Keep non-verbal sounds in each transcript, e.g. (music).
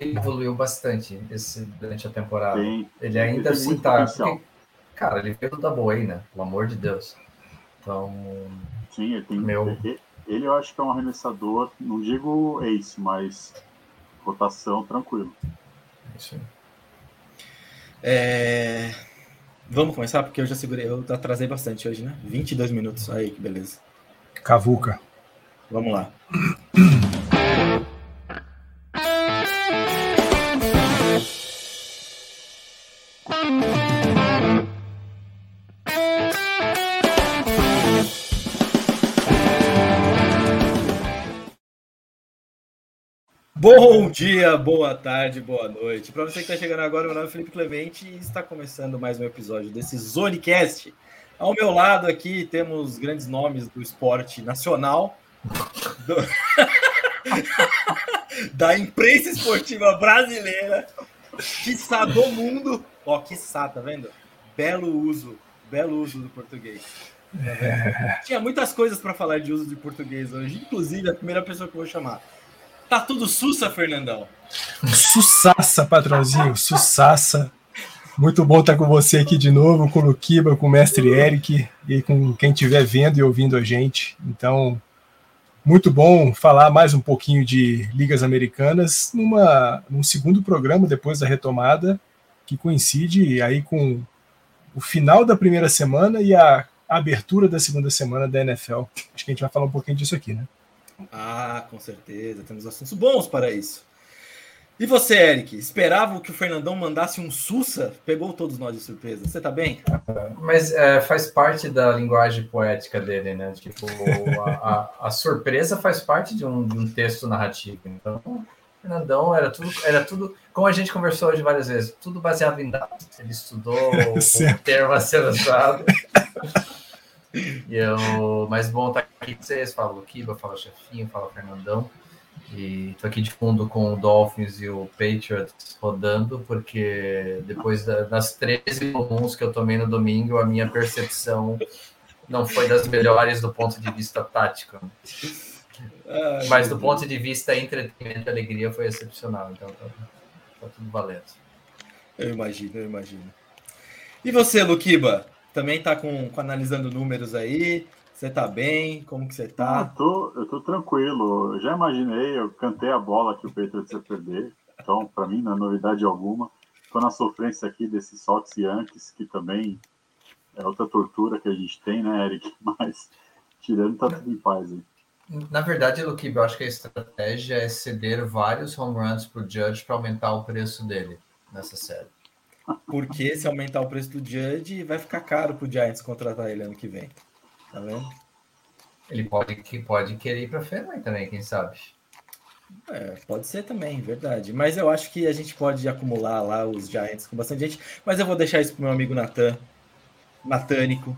evoluiu bastante esse, durante a temporada. Tem, ele ainda assim tá. Porque, cara, ele veio da boa aí, né? Pelo amor de Deus. Então. Sim, ele tem. Meu... Ele eu acho que é um arremessador, não digo ace, mas rotação tranquilo. Isso aí. É... Vamos começar, porque eu já segurei, eu atrasei bastante hoje, né? 22 minutos. Aí, que beleza. Cavuca. Vamos lá. Bom dia, boa tarde, boa noite. Para você que está chegando agora, meu nome é Felipe Clemente e está começando mais um episódio desse Zonecast. Ao meu lado aqui temos grandes nomes do esporte nacional, do... (laughs) da imprensa esportiva brasileira, quiçá do mundo. Ó, quiçá, tá vendo? Belo uso, belo uso do português. É. Tinha muitas coisas para falar de uso de português hoje, inclusive a primeira pessoa que eu vou chamar Tá tudo sussa, Fernandão? Sussassa, patrãozinho, sussassa. Muito bom estar com você aqui de novo, com o Luquiba, com o mestre Eric e com quem estiver vendo e ouvindo a gente. Então, muito bom falar mais um pouquinho de ligas americanas numa, num segundo programa depois da retomada, que coincide aí com o final da primeira semana e a abertura da segunda semana da NFL. Acho que a gente vai falar um pouquinho disso aqui, né? Ah, com certeza, temos assuntos bons para isso. E você, Eric, esperava que o Fernandão mandasse um Sussa? Pegou todos nós de surpresa. Você tá bem? Mas é, faz parte da linguagem poética dele, né? Tipo, a, a, a surpresa faz parte de um, de um, texto narrativo. Então, o Fernandão era tudo, era tudo, como a gente conversou hoje várias vezes, tudo baseado em dados. Ele estudou (laughs) o termo a ser usado. E eu, mas bom estar tá aqui com vocês. Fala Luquiba, fala Chefinho, fala Fernandão. E tô aqui de fundo com o Dolphins e o Patriots rodando, porque depois das 13 comuns que eu tomei no domingo, a minha percepção não foi das melhores do ponto de vista tático. Ai, Mas do ponto de vista entretenimento e alegria foi excepcional. Então tá, tá tudo valendo. Eu imagino, eu imagino. E você, Luquiba? Também está com, com, analisando números aí. Você está bem? Como que você está? Ah, eu, tô, eu tô tranquilo. Eu já imaginei, eu cantei a bola que o Patriots ia perder. Então, para mim, não é novidade alguma. Estou na sofrência aqui desses Sox Yankees, que também é outra tortura que a gente tem, né, Eric? (laughs) Mas tirando, tá tudo em paz aí. Na verdade, Luque, eu acho que a estratégia é ceder vários home runs para o Judge para aumentar o preço dele nessa série. Porque se aumentar o preço do Judge, vai ficar caro pro Giants contratar ele ano que vem. Tá vendo? Ele pode, que pode querer ir para Fenway também, quem sabe? É, pode ser também, verdade. Mas eu acho que a gente pode acumular lá os Giants com bastante gente. Mas eu vou deixar isso pro meu amigo Natan, Natânico,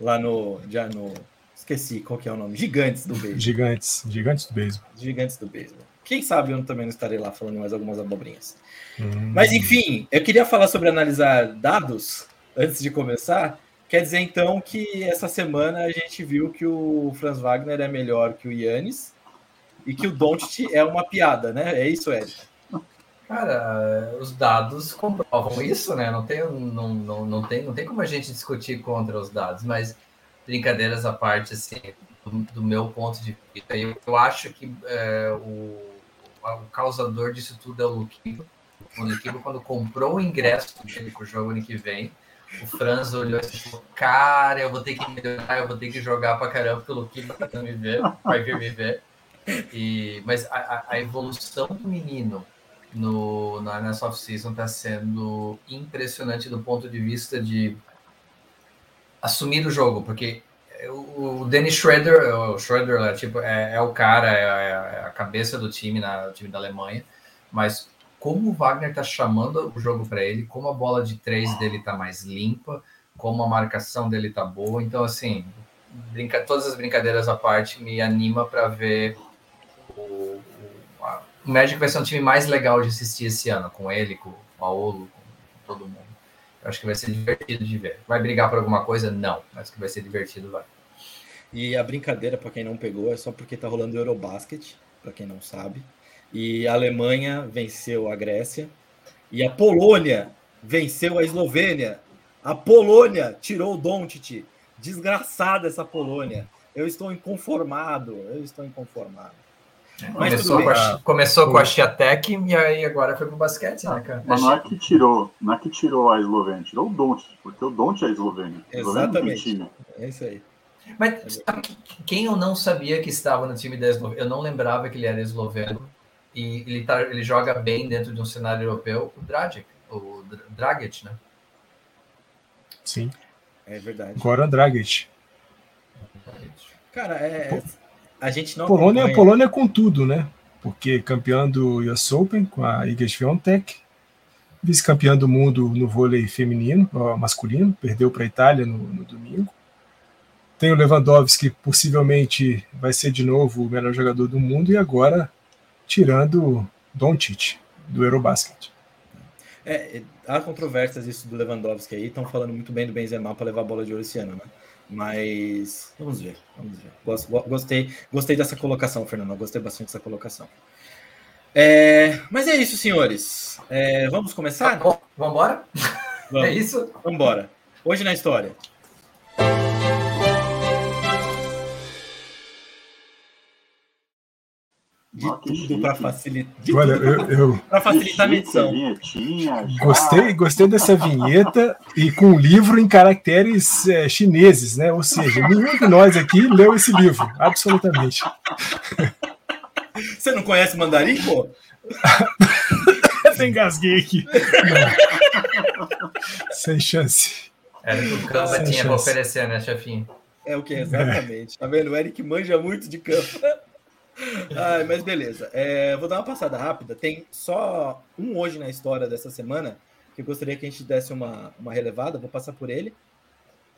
lá no, já no. Esqueci qual que é o nome. Gigantes do beisebol. Gigantes, Gigantes do beisebol. Gigantes do beisebol. Quem sabe eu também não estarei lá falando mais algumas abobrinhas. Hum. Mas enfim, eu queria falar sobre analisar dados antes de começar. Quer dizer então que essa semana a gente viu que o Franz Wagner é melhor que o Yannis e que o Doncic é uma piada, né? É isso, Ed? Cara, os dados comprovam isso, né? Não tem, não, não, não, tem, não tem como a gente discutir contra os dados, mas brincadeiras à parte, assim, do, do meu ponto de vista, eu, eu acho que é, o, o causador disso tudo é o Luquinho o Nikibo, quando comprou o ingresso dele para o jogo ano que vem, o Franz olhou e falou: Cara, eu vou ter que melhorar, eu vou ter que jogar para caramba, pelo que vai me ver, vai vir me ver. E, mas a, a evolução do menino no, na, nessa off-season está sendo impressionante do ponto de vista de assumir o jogo, porque o, o Dennis Schroeder, o Schroeder é, tipo, é, é o cara, é, é, a cabeça do time, na, time da Alemanha, mas como o Wagner está chamando o jogo para ele, como a bola de três dele está mais limpa, como a marcação dele está boa. Então, assim, brinca, todas as brincadeiras à parte me anima para ver o, o, o Magic vai ser um time mais legal de assistir esse ano, com ele, com o Paulo, com todo mundo. Acho que vai ser divertido de ver. Vai brigar por alguma coisa? Não, mas que vai ser divertido, vai. E a brincadeira, para quem não pegou, é só porque tá rolando Eurobasket, para quem não sabe. E a Alemanha venceu a Grécia. E a Polônia venceu a Eslovênia. A Polônia tirou o Doncic. Desgraçada essa Polônia. Eu estou inconformado. Eu estou inconformado. Mas começou, com a, começou com a Chiatec e aí agora foi pro basquete, né, cara? Mas não é que tirou, não é que tirou a Eslovênia, tirou o Doncic, porque o Doncic é a Eslovênia. Exatamente. É isso aí. Mas sabe, quem eu não sabia que estava no time da Eslovênia? Eu não lembrava que ele era esloveno. E ele, tá, ele joga bem dentro de um cenário europeu, o Dragic, o Dragic, né? Sim. É verdade. Goran Dragic. Cara, é, a gente não. Polônia, acompanha... Polônia com tudo, né? Porque campeão do US Open com a Iga Swiatek, vice-campeão do mundo no vôlei feminino, masculino, perdeu para a Itália no, no, domingo. Tem o Lewandowski, que possivelmente vai ser de novo o melhor jogador do mundo, e agora tirando Doncic do Eurobasket. É, há controvérsias isso do Lewandowski aí, estão falando muito bem do Benzema para levar a bola de ouro esse ano, né? Mas vamos ver, vamos ver. Gostei, gostei dessa colocação, Fernando. Gostei bastante dessa colocação. É, mas é isso, senhores. É, vamos começar? Tá vamos embora? (laughs) É isso? Vamos embora. Hoje na história. De oh, tudo para facilitar. Olha, eu, eu... facilitar a medição. Gostei, gostei dessa vinheta e com o livro em caracteres é, chineses, né? Ou seja, nenhum de nós aqui leu esse livro, absolutamente. Você não conhece mandarim, pô? (laughs) Você engasguei aqui. Sem chance. Era o que o Canva tinha para oferecer, né, chefinho? É o que, exatamente. É. Tá vendo? O Eric manja muito de campo. Ai, mas beleza. É, vou dar uma passada rápida. Tem só um hoje na história dessa semana que eu gostaria que a gente desse uma, uma relevada. Vou passar por ele.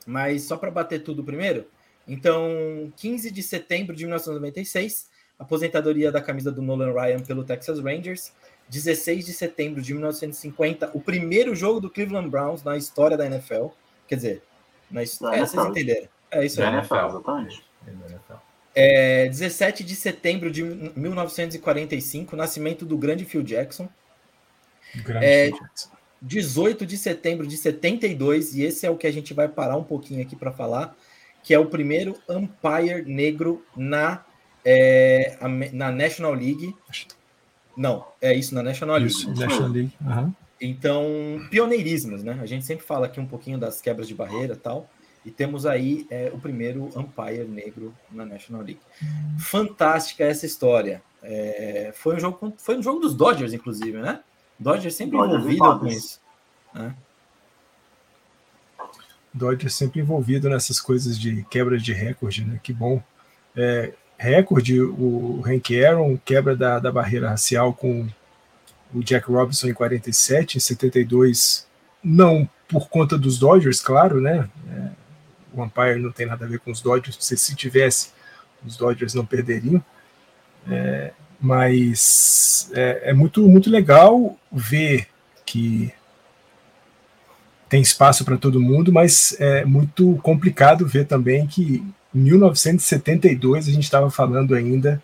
Mas só para bater tudo primeiro. Então, 15 de setembro de 1996, aposentadoria da camisa do Nolan Ryan pelo Texas Rangers. 16 de setembro de 1950, o primeiro jogo do Cleveland Browns na história da NFL. Quer dizer, na história. É, vocês entenderam. É isso aí. Da NFL, exatamente. É, 17 de setembro de 1945, nascimento do grande Phil Jackson. Grande é, Phil Jackson. 18 de setembro de 72, e esse é o que a gente vai parar um pouquinho aqui para falar, que é o primeiro umpire negro na, é, na National League. Não, é isso, na National League. Isso, National League. Uhum. Então, pioneirismos, né? A gente sempre fala aqui um pouquinho das quebras de barreira e tal. E temos aí é, o primeiro umpire negro na National League. Fantástica essa história. É, foi, um jogo, foi um jogo dos Dodgers, inclusive, né? Dodgers sempre Dodgers envolvido com isso. Né? Dodgers sempre envolvido nessas coisas de quebra de recorde, né? Que bom. É, recorde, o Hank Aaron, quebra da, da barreira racial com o Jack Robinson em 47, em 72, não por conta dos Dodgers, claro, né? O umpire não tem nada a ver com os Dodgers, se, se tivesse, os Dodgers não perderiam. É, mas é, é, muito, muito legal ver que tem espaço para todo mundo, mas é muito complicado ver também que em 1972 a gente estava falando ainda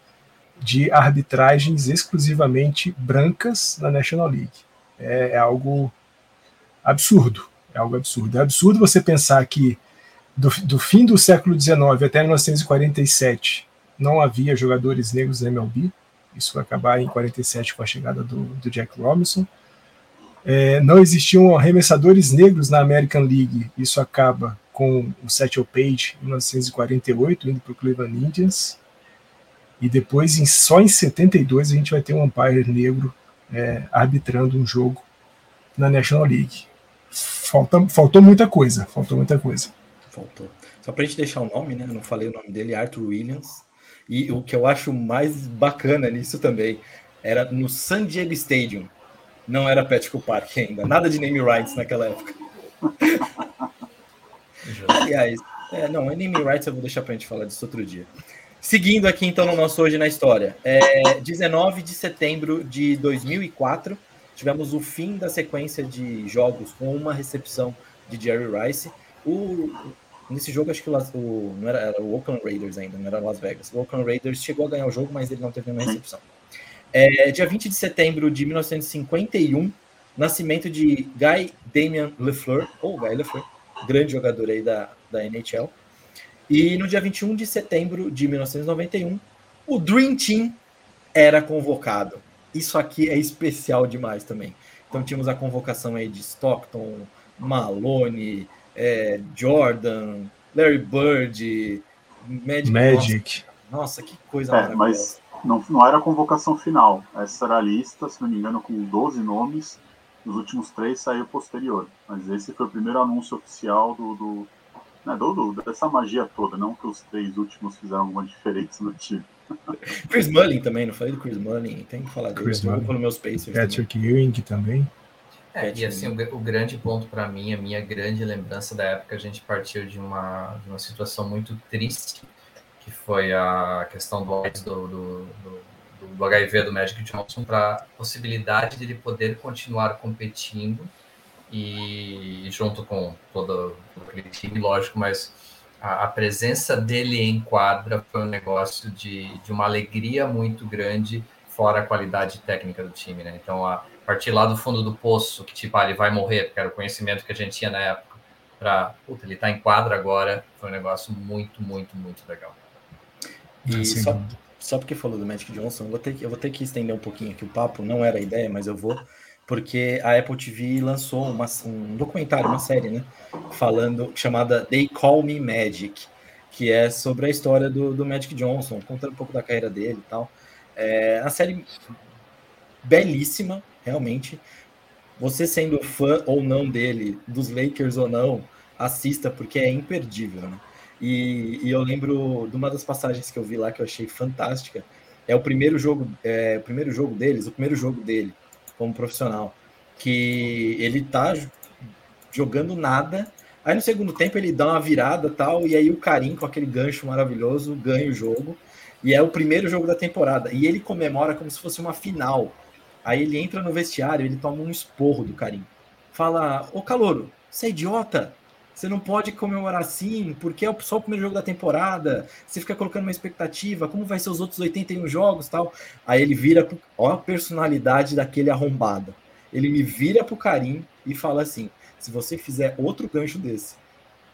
de arbitragens exclusivamente brancas na National League. É, é algo absurdo. É algo absurdo. É absurdo você pensar que do, do fim do século XIX até 1947 não havia jogadores negros na MLB. Isso vai acabar em 47 com a chegada do, do Jack Robinson. É, não existiam arremessadores negros na American League. Isso acaba com o Satchel Paige em 1948, indo para o Cleveland Indians. E depois, em, só em 72, a gente vai ter um umpire negro é, arbitrando um jogo na National League. Falta, faltou muita coisa, faltou muita coisa faltou. Só para a gente deixar o nome, né? Eu não falei o nome dele, Arthur Williams. E o que eu acho mais bacana nisso também era no San Diego Stadium. Não era Petco Park ainda. Nada de name rights naquela época. (laughs) Aliás, é, não, name rights eu vou deixar para a gente falar disso outro dia. Seguindo aqui então no nosso Hoje na História. É, 19 de setembro de 2004, tivemos o fim da sequência de jogos com uma recepção de Jerry Rice. O, nesse jogo, acho que o, não era, era, o Oakland Raiders ainda, não era Las Vegas. O Oakland Raiders chegou a ganhar o jogo, mas ele não teve nenhuma recepção. É, dia 20 de setembro de 1951, nascimento de Guy Damian LeFleur, ou Guy LeFleur, grande jogador aí da, da NHL. E no dia 21 de setembro de 1991, o Dream Team era convocado. Isso aqui é especial demais também. Então tínhamos a convocação aí de Stockton, Malone, é, Jordan, Larry Bird, Magic. Magic. Nossa, que coisa é, Mas não, não era a convocação final. Essa era a lista, se não me engano, com 12 nomes. Os últimos três saiu posterior. Mas esse foi o primeiro anúncio oficial do, do, né, do, do dessa magia toda. Não que os três últimos fizeram alguma (laughs) diferença no time. Chris Mullin também, não falei do Chris Mullin, tem que falar dele. Chris Mullin. no meus Pacers. Patrick Ewing também. É, e assim, o, o grande ponto para mim, a minha grande lembrança da época, a gente partiu de uma, de uma situação muito triste, que foi a questão do AIDS, do, do, do, do HIV do Magic Johnson, para a possibilidade de ele poder continuar competindo e junto com todo, todo aquele time, lógico, mas a, a, presença dele em quadra foi um negócio de, de uma alegria muito grande, fora a qualidade técnica do time, né? Então, a, partir lá do fundo do poço, que tipo, ah, ele vai morrer, porque era o conhecimento que a gente tinha na época, para, puta, ele tá em quadra agora, foi um negócio muito, muito, muito legal. E só, só porque falou do Magic Johnson, eu vou, ter que, eu vou ter que estender um pouquinho aqui o papo, não era a ideia, mas eu vou, porque a Apple TV lançou uma, um documentário, uma série, né, falando, chamada They Call Me Magic, que é sobre a história do, do Magic Johnson, contando um pouco da carreira dele e tal. É a série belíssima, realmente. Você sendo fã ou não dele, dos Lakers ou não, assista, porque é imperdível, né? E, e, eu lembro de uma das passagens que eu vi lá que eu achei fantástica. É o primeiro jogo, é, o primeiro jogo deles, o primeiro jogo dele como profissional, que ele tá jogando nada. Aí no segundo tempo ele dá uma virada tal, e aí o Karim com aquele gancho maravilhoso ganha o jogo. E é o primeiro jogo da temporada. E ele comemora como se fosse uma final. Aí ele entra no vestiário, ele toma um esporro do Karim. Fala, ô Calouro, você é idiota? Você não pode comemorar assim, porque é só o primeiro jogo da temporada. Você fica colocando uma expectativa, como vai ser os outros 81 jogos tal. Aí ele vira, ó a personalidade daquele arrombado. Ele me vira pro Karim e fala assim: se você fizer outro gancho desse,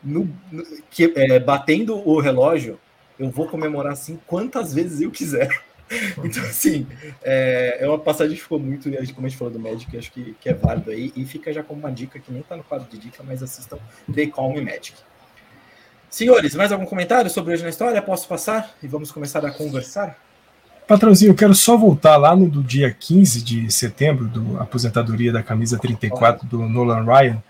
no, no que, é, batendo o relógio, eu vou comemorar assim quantas vezes eu quiser. (laughs) Então, assim, é, é, uma passagem que ficou muito, como a gente falou do Magic, acho que, que é válido aí, e fica já como uma dica que nem tá no quadro de dica, mas assistam The Calm Magic. Senhores, mais algum comentário sobre hoje na história? Posso passar e vamos começar a conversar? Patrãozinho, eu quero só voltar lá no do dia 15 de setembro, do aposentadoria da camisa 34 do Nolan Ryan.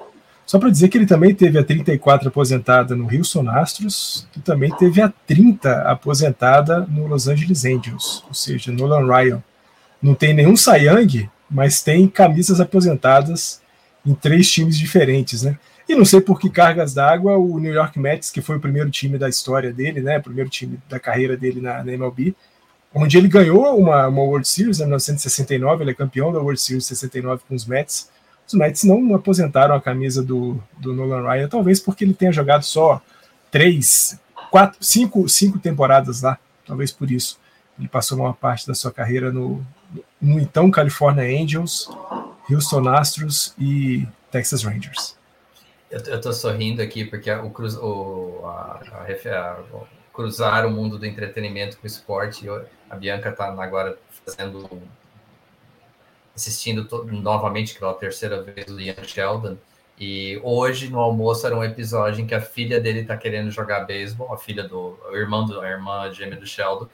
Só para dizer que ele também teve a 34 aposentada no Houston Astros e também teve a 30 aposentada no Los Angeles Angels, ou seja, Nolan Ryan. Não tem nenhum Sayang, mas tem camisas aposentadas em três times diferentes, né? E não sei por que cargas d'água o New York Mets, que foi o primeiro time da história dele, né? O primeiro time da carreira dele na, na MLB, onde ele ganhou uma, uma World Series em 1969, ele é campeão da World Series 69 com os Mets os Mets não aposentaram a camisa do, do Nolan Ryan, talvez porque ele tenha jogado só três, quatro, cinco, cinco temporadas lá, talvez por isso. Ele passou uma parte da sua carreira no, no então California Angels, Houston Astros e Texas Rangers. Eu, estou sorrindo aqui porque o, cruz, o, a, a, cruzar o mundo do entretenimento com o esporte, a Bianca está agora fazendo assistindo novamente pela terceira vez o Ian Sheldon. E hoje no almoço era um episódio em que a filha dele tá querendo jogar beisebol, a filha do irmão do a irmã gêmea do Sheldon,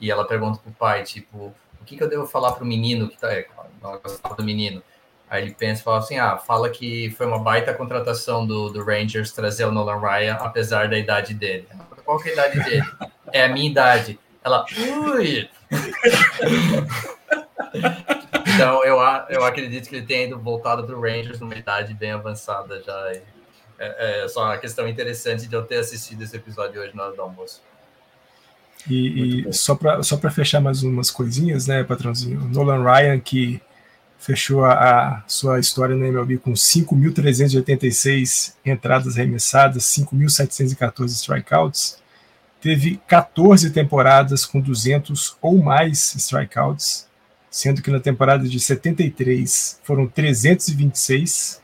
e ela pergunta pro pai, tipo, o que, que eu devo falar pro menino que tá é, do menino? Aí ele pensa e fala assim: ah, fala que foi uma baita contratação do, do Rangers trazer o Nolan Ryan, apesar da idade dele. Qual que é a idade dele? é a minha idade. Ela, ui! (laughs) Então, eu, eu acredito que ele tenha ido voltado para o Rangers numa idade bem avançada já. É, é, só uma questão interessante de eu ter assistido esse episódio hoje na hora do almoço. E, e só para só fechar mais umas coisinhas, né, patrãozinho? Nolan Ryan, que fechou a, a sua história na MLB com 5.386 entradas arremessadas, 5.714 strikeouts, teve 14 temporadas com 200 ou mais strikeouts, sendo que na temporada de 73 foram 326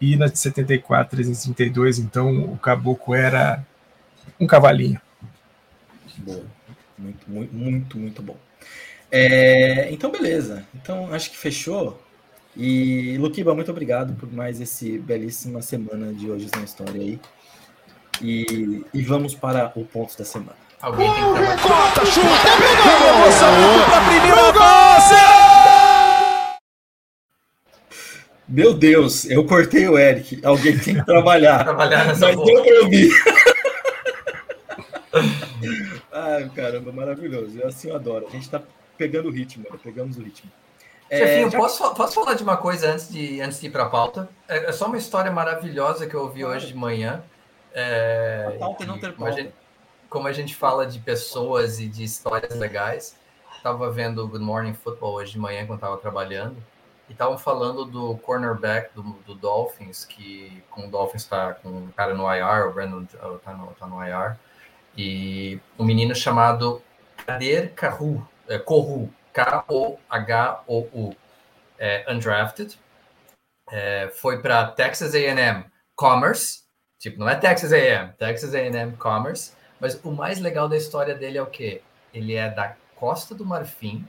e na de 74 332, então o Caboclo era um cavalinho. Boa. Muito, muito, muito, muito bom. É, então, beleza. Então, acho que fechou. E, Luquiba, muito obrigado por mais esse belíssima semana de hoje na história aí. E, e vamos para o ponto da semana. Alguém tem que Corta, chuta, Meu Deus, eu cortei o Eric. Alguém tem que trabalhar. (laughs) trabalhar nessa Mas deu para ouvir. (laughs) Ai, caramba, maravilhoso. Eu assim eu adoro. A gente tá pegando o ritmo, né? pegamos o ritmo. Chefinho, é, já... posso, posso falar de uma coisa antes de, antes de ir para a pauta? É, é, só uma história maravilhosa que eu ouvi hoje de manhã. É, a pauta não ter pauta. Gente, como a gente fala de pessoas e de histórias legais, estava vendo Good Morning Football hoje de manhã quando estava trabalhando e estavam falando do cornerback do, do, Dolphins, que com o Dolphins está com o cara no IR, o Brandon está no, tá no IR, e um menino chamado Kader Kahu, é, Kohu, K-O-H-O-U, é, undrafted, é, foi para Texas A&M Commerce, tipo, não é Texas A&M, Texas A&M Commerce, mas o mais legal da história dele é o quê? Ele é da Costa do Marfim,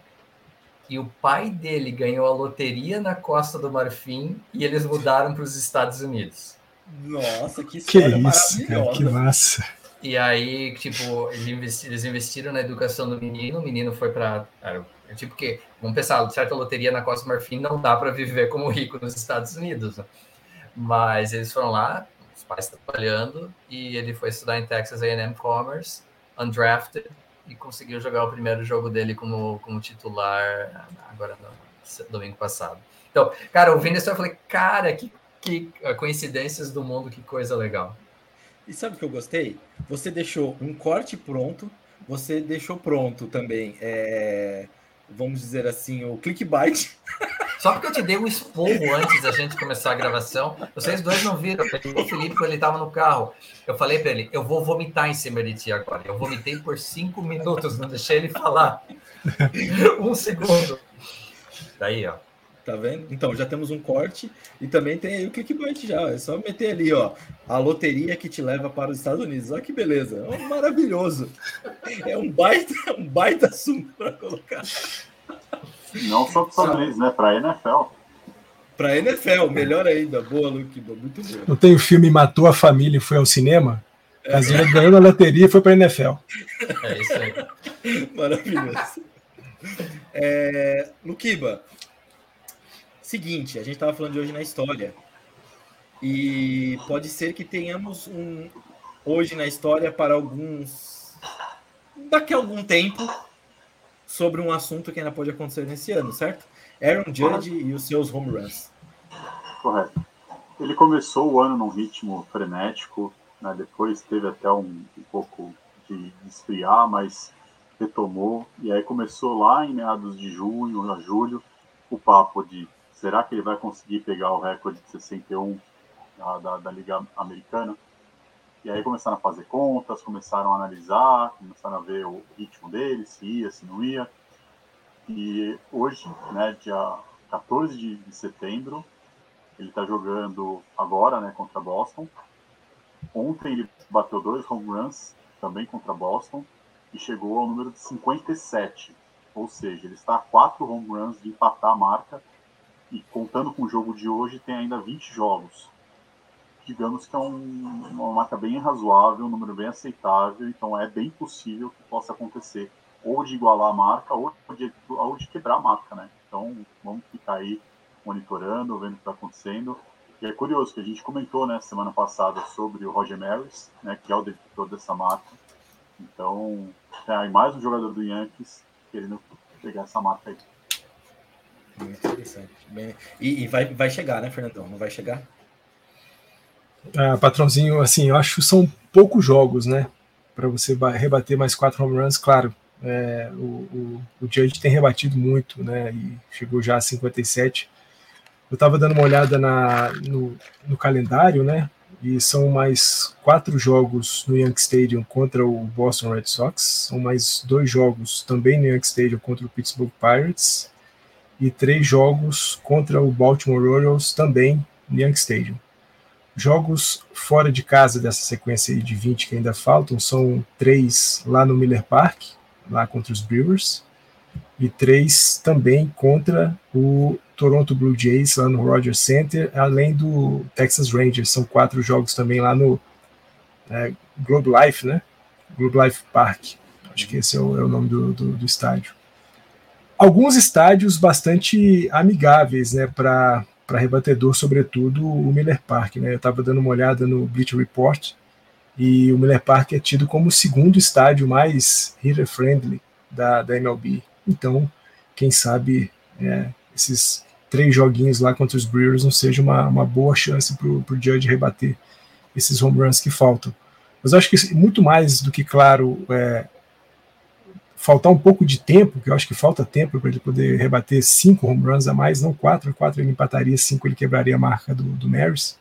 e o pai dele ganhou a loteria na Costa do Marfim e eles mudaram para os Estados Unidos. Nossa, que história que isso, cara, que massa. E aí, tipo, eles investiram na educação do menino, o menino foi para. Tipo, que, vamos pensar, certa loteria na Costa do Marfim não dá para viver como rico nos Estados Unidos. Né? Mas eles foram lá, os pais trabalhando, e ele foi estudar em Texas AM Commerce, undrafted, e conseguiu jogar o primeiro jogo dele como, como titular agora no domingo passado. Então, cara, ouvindo isso, eu falei, cara, que, que coincidências do mundo, que coisa legal. E sabe o que eu gostei? Você deixou um corte pronto, você deixou pronto também, é, vamos dizer assim, o clickbait. (laughs) Só porque eu te dei um esporro antes da gente começar a gravação, vocês dois não viram. O Felipe, quando ele estava no carro, eu falei para ele: eu vou vomitar em cima de ti agora. Eu vomitei por cinco minutos, não deixei ele falar. um segundo. Daí, ó. Tá vendo? Então, já temos um corte e também tem aí o clickbait já. É só meter ali, ó. A loteria que te leva para os Estados Unidos. Olha que beleza. É um maravilhoso. É um baita, um baita assunto para colocar. Não só para os Estados Unidos, né? Para a NFL. Para a NFL, melhor ainda. Boa, Luke. Muito bom. Não tem o filme Matou a Família e foi ao cinema? É. Casinha ganhou na loteria e foi para a NFL. É isso aí. (laughs) Maravilhoso. É, Luquiba, Seguinte, a gente estava falando de hoje na história. E pode ser que tenhamos um hoje na história para alguns daqui a algum tempo sobre um assunto que ainda pode acontecer nesse ano, certo? Aaron Judge e os seus home runs. Correto. Ele começou o ano num ritmo frenético, né? depois teve até um, um pouco de esfriar, mas retomou. E aí começou lá em meados de junho a julho o papo de será que ele vai conseguir pegar o recorde de 61 da, da, da, Liga Americana? E aí começaram a fazer contas, começaram a analisar, começaram a ver o ritmo dele, se ia, se não ia. E hoje, né, dia 14 de, setembro, ele está jogando agora né, contra Boston. Ontem ele bateu dois home runs também contra Boston e chegou ao número de 57. Ou seja, ele está a quatro home runs de empatar a marca e contando com o jogo de hoje, tem ainda 20 jogos. Digamos que é um, uma marca bem razoável, um número bem aceitável, então é bem possível que possa acontecer ou de igualar a marca ou de, ou de quebrar a marca, né? Então vamos ficar aí monitorando, vendo o que está acontecendo. E é curioso que a gente comentou, né, semana passada sobre o Roger Maris, né, que é o detentor dessa marca. Então, tem mais um jogador do Yankees querendo pegar essa marca aí. Muito interessante. E, e, vai, vai chegar, né, Fernandão? Não vai chegar? Ah, patrãozinho, assim, eu acho que são poucos jogos, né? Para você rebater mais quatro home runs, claro. É, o, o, o Judge tem rebatido muito, né? E chegou já a 57. Eu estava dando uma olhada na, no, no, calendário, né? E são mais quatro jogos no Yankee Stadium contra o Boston Red Sox. São mais dois jogos também no Yankee Stadium contra o Pittsburgh Pirates e três jogos contra o Baltimore Orioles também no Yankee Stadium. Jogos fora de casa dessa sequência de 20 que ainda faltam são três lá no Miller Park, lá contra os Brewers, e três também contra o Toronto Blue Jays lá no Rogers Center, além do Texas Rangers. São quatro jogos também lá no é, Globe Life, né? Globe Life Park. Acho que esse é o, é o nome do, do, do, estádio. Alguns estádios bastante amigáveis, né, para rebatedor, sobretudo o Miller Park. Né? Eu estava dando uma olhada no Bleach Report e o Miller Park é tido como o segundo estádio mais hitter-friendly da, da MLB. Então, quem sabe é, esses três joguinhos lá contra os Brewers não seja uma, uma boa chance para o Judge rebater esses home runs que faltam. Mas eu acho que muito mais do que claro é, faltar um pouco de tempo, que eu acho que falta tempo para ele poder rebater cinco home runs a mais, não quatro, quatro ele empataria, cinco ele quebraria a marca do, do Maris.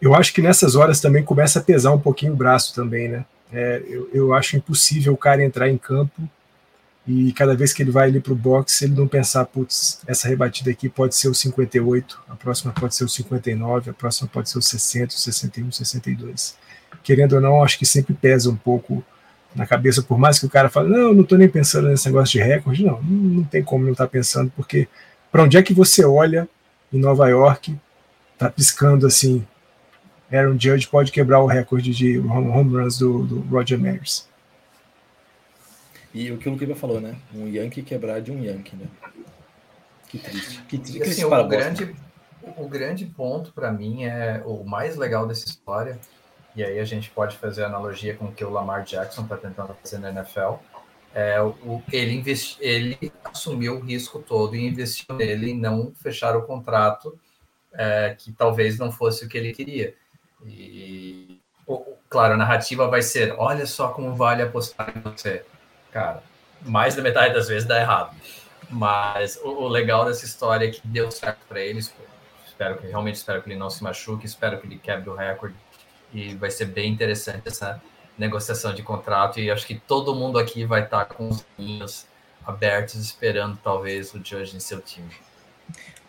Eu acho que nessas horas também começa a pesar um pouquinho o braço também, né? É, eu, eu acho impossível o cara entrar em campo e cada vez que ele vai ali para o box, ele não pensar, putz, essa rebatida aqui pode ser o 58, a próxima pode ser o 59, a próxima pode ser o 60, o 61, o 62. Querendo ou não, acho que sempre pesa um pouco na cabeça, por mais que o cara fale, não, não estou nem pensando nesse negócio de recorde, não, não tem como não estar tá pensando, porque para onde é que você olha em Nova York, tá piscando assim, Aaron Judge pode quebrar o recorde de home runs do, do Roger Maris. E o que o Luquiba falou, né? Um Yankee quebrar de um Yankee, né? Que triste. Que triste. Assim, o, grande, o grande ponto para mim é o mais legal dessa história, e aí a gente pode fazer analogia com o que o Lamar Jackson está tentando fazer na NFL. É, o, ele, investi, ele assumiu o risco todo e investiu nele e não fechar o contrato é, que talvez não fosse o que ele queria. E, claro, a narrativa vai ser: olha só como vale apostar em você cara, mais da metade das vezes dá errado. Mas o, o legal dessa história é que deu certo para eles. Espero que realmente espero que ele não se machuque, espero que ele quebre o recorde e vai ser bem interessante essa negociação de contrato e acho que todo mundo aqui vai estar com os olhinhos abertos esperando talvez o Judge em seu time.